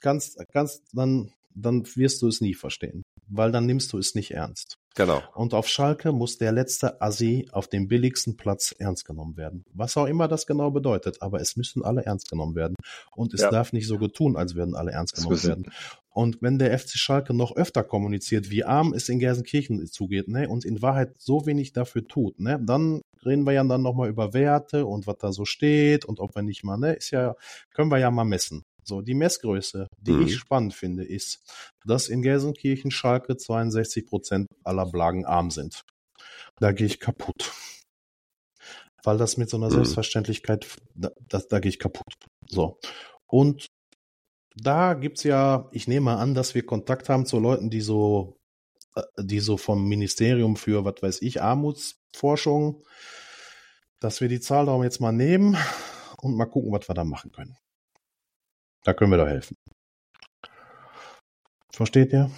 kannst, kannst, dann, dann wirst du es nie verstehen. Weil dann nimmst du es nicht ernst. Genau. Und auf Schalke muss der letzte Assi auf dem billigsten Platz ernst genommen werden. Was auch immer das genau bedeutet, aber es müssen alle ernst genommen werden. Und es ja. darf nicht so getun, als würden alle ernst genommen werden. Und wenn der FC Schalke noch öfter kommuniziert, wie arm es in Gelsenkirchen zugeht, ne, und in Wahrheit so wenig dafür tut, ne, dann reden wir ja dann nochmal über Werte und was da so steht und ob wir nicht mal, ne, ist ja, können wir ja mal messen. So, die Messgröße, die mhm. ich spannend finde, ist, dass in Gelsenkirchen Schalke 62 Prozent aller Blagen arm sind. Da gehe ich kaputt. Weil das mit so einer mhm. Selbstverständlichkeit, da, da, da gehe ich kaputt. So. Und da gibt's ja, ich nehme an, dass wir Kontakt haben zu Leuten, die so, äh, die so vom Ministerium für, was weiß ich, Armutsforschung, dass wir die Zahl darum jetzt mal nehmen und mal gucken, was wir da machen können. Da können wir doch helfen. Versteht ihr?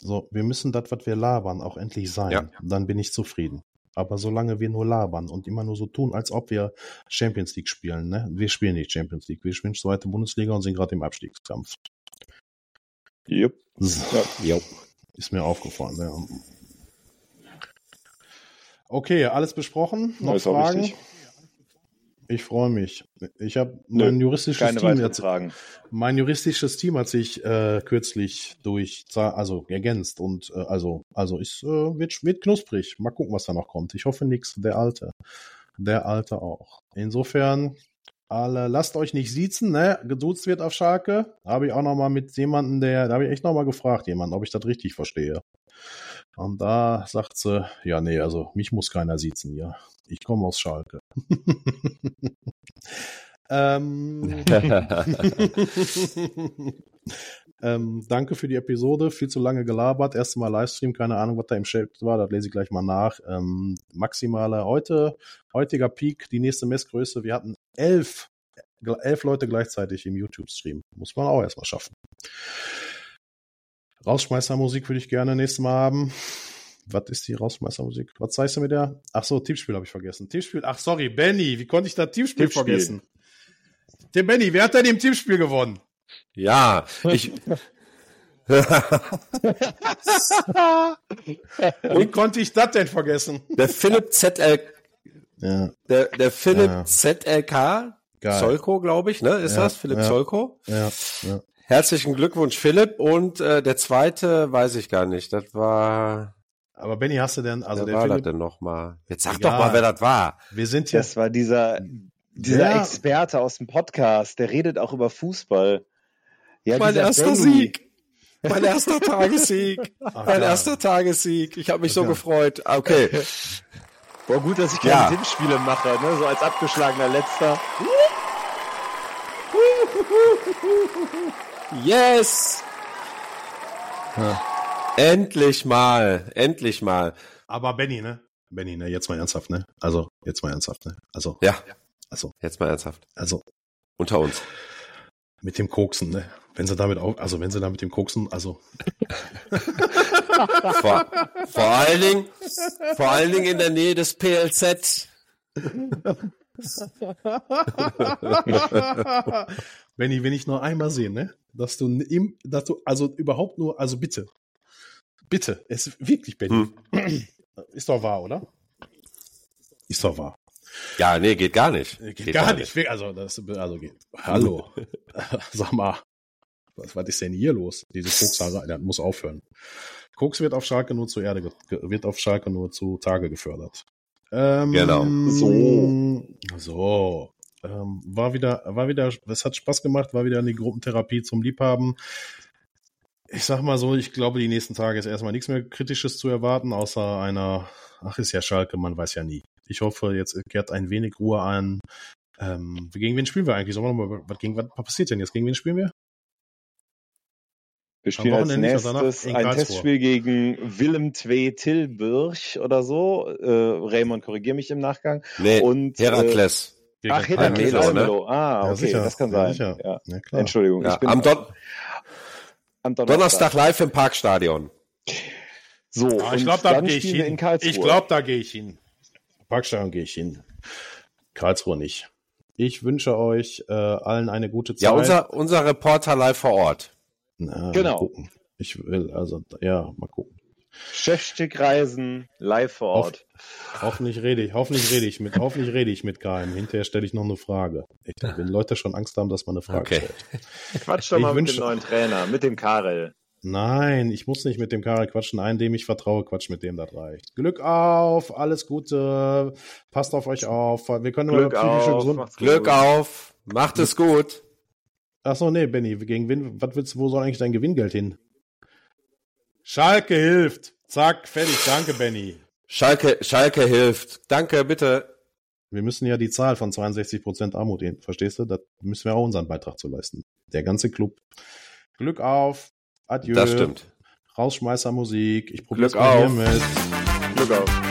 So, wir müssen das, was wir labern, auch endlich sein. Ja. Dann bin ich zufrieden. Aber solange wir nur labern und immer nur so tun, als ob wir Champions League spielen, ne? Wir spielen nicht Champions League, wir spielen zweite Bundesliga und sind gerade im Abstiegskampf. Yep. So. Ja. Ist mir aufgefallen. Ja. Okay, alles besprochen. Noch Fragen? Ich freue mich. Ich habe mein juristisches Team jetzt, Fragen. mein juristisches Team hat sich äh, kürzlich durch also ergänzt und äh, also also es äh, wird, wird knusprig. Mal gucken, was da noch kommt. Ich hoffe nichts. Der alte, der alte auch. Insofern alle lasst euch nicht siezen, ne? Geduzt wird auf Schalke. Habe ich auch noch mal mit jemandem, der, da habe ich echt noch mal gefragt, jemand, ob ich das richtig verstehe. Und da sagt sie, ja, nee, also mich muss keiner siezen hier. Ich komme aus Schalke. ähm, ähm, danke für die Episode. Viel zu lange gelabert. Erstes Mal Livestream. Keine Ahnung, was da im Shape war. Das lese ich gleich mal nach. Ähm, maximale heute, heutiger Peak, die nächste Messgröße. Wir hatten elf, elf Leute gleichzeitig im YouTube-Stream. Muss man auch erstmal schaffen. Rausschmeißermusik würde ich gerne nächstes Mal haben. Was ist die Rausschmeißermusik? Was zeigst du mit der? Ach so, Tippspiel habe ich vergessen. Tippspiel. Ach sorry, Benny, wie konnte ich da Tippspiel, Tippspiel. vergessen? Der Benny, wer hat denn im Tippspiel gewonnen? Ja, ich. wie konnte ich das denn vergessen? Der Philipp ZL. Ja. Der, der Philipp ja. ZLK. Geil. Solko, glaube ich, ne? Ist ja, das? Philipp? Ja, ja. Herzlichen Glückwunsch, Philipp. Und äh, der zweite weiß ich gar nicht. Das war. Aber Benny, hast du denn, also wer der war Philipp, das denn nochmal? Jetzt sag egal. doch mal, wer das war. Wir sind hier. Das war dieser, dieser ja. Experte aus dem Podcast, der redet auch über Fußball. Ja, mein erster Benny. Sieg. Mein erster Tagessieg. Ach, mein ja. erster Tagessieg. Ich habe mich so gefreut. Okay. Boah, gut, dass ich keine ja. Tippspiele mache, ne? So als abgeschlagener Letzter. Yes! Ja. Endlich mal, endlich mal. Aber Benny, ne? Benny, ne? Jetzt mal ernsthaft, ne? Also, jetzt mal ernsthaft, ne? Also. Ja. Also. Jetzt mal ernsthaft. Also. Unter uns. Mit dem Koksen, ne? Wenn sie damit auch, also wenn sie da mit dem Koksen, also. vor, vor allen Dingen, vor allen Dingen in der Nähe des PLZ. Benny, wenn ich nur einmal sehe, ne? Dass du im, dass du, also überhaupt nur, also bitte. Bitte, es ist wirklich Benny. Hm. Ist doch wahr, oder? Ist doch wahr. Ja, nee, geht gar nicht. Geht, geht gar, gar, nicht. nicht. Also, das, also geht. Hallo. Sag mal. Was, was ist denn hier los? Diese Kokshaare, das muss aufhören. Koks wird auf Schalke nur zu Erde, wird auf Schalke nur zu Tage gefördert. Ähm, genau. So. So. Ähm, war wieder, war wieder, es hat Spaß gemacht, war wieder eine Gruppentherapie zum Liebhaben. Ich sag mal so, ich glaube, die nächsten Tage ist erstmal nichts mehr Kritisches zu erwarten, außer einer, ach, ist ja Schalke, man weiß ja nie. Ich hoffe, jetzt kehrt ein wenig Ruhe ein. Ähm, gegen wen spielen wir eigentlich? Sollen wir mal, was, gegen, was passiert denn jetzt? Gegen wen spielen wir? Wir spielen als nächstes ein Testspiel gegen Willem II Tilburg oder so. Äh, Raymond, korrigier mich im Nachgang. Nee, und, Herakles. Äh, ach, Herakles Almelo, ne? Ah, okay, Ja, sicher, das kann sein. Ja. Ja, klar. Entschuldigung. Ja, ich bin am Don am Donnerstag live im Parkstadion. So, Ah, ich und glaube, da dann gehe ich hin. in Karlsruhe. Ich glaube, da gehe ich hin. Parkstadion gehe ich hin. Karlsruhe nicht. Ich wünsche euch äh, allen eine gute Zeit. Ja, unser, unser Reporter live vor Ort. Na, Genau. Mal gucken. Ich will, also, ja, mal gucken. Chefstück-Reisen live vor Ort. Hoffentlich rede ich, hoffentlich rede ich mit, hoffentlich rede ich mit keinem. Hinterher stelle ich noch eine Frage. Ich, wenn Leute schon Angst haben, dass man eine Frage Okay. stellt. Quatsch doch Ich mal mit wünsche- dem neuen Trainer, mit dem Karel. Nein, ich muss nicht mit dem Karel quatschen. Einen, dem ich vertraue, quatsch mit dem, das reicht. Glück auf, alles Gute, passt auf euch auf. Wir können Glück über psychische auf, Gesund macht's Glück gut. auf. Macht es gut. Ach so, nee, Benny, gegen wen, was willst wo soll eigentlich dein Gewinngeld hin? Schalke hilft. Zack, fertig. Danke, Benny. Schalke, Schalke hilft. Danke, bitte. Wir müssen ja die Zahl von 62% Armut, hin- verstehst du? Da müssen wir auch unseren Beitrag zu leisten. Der ganze Club. Glück auf. Adieu. Das stimmt. Rausschmeißer Musik. Ich probiere auf. hiermit. Glück auf.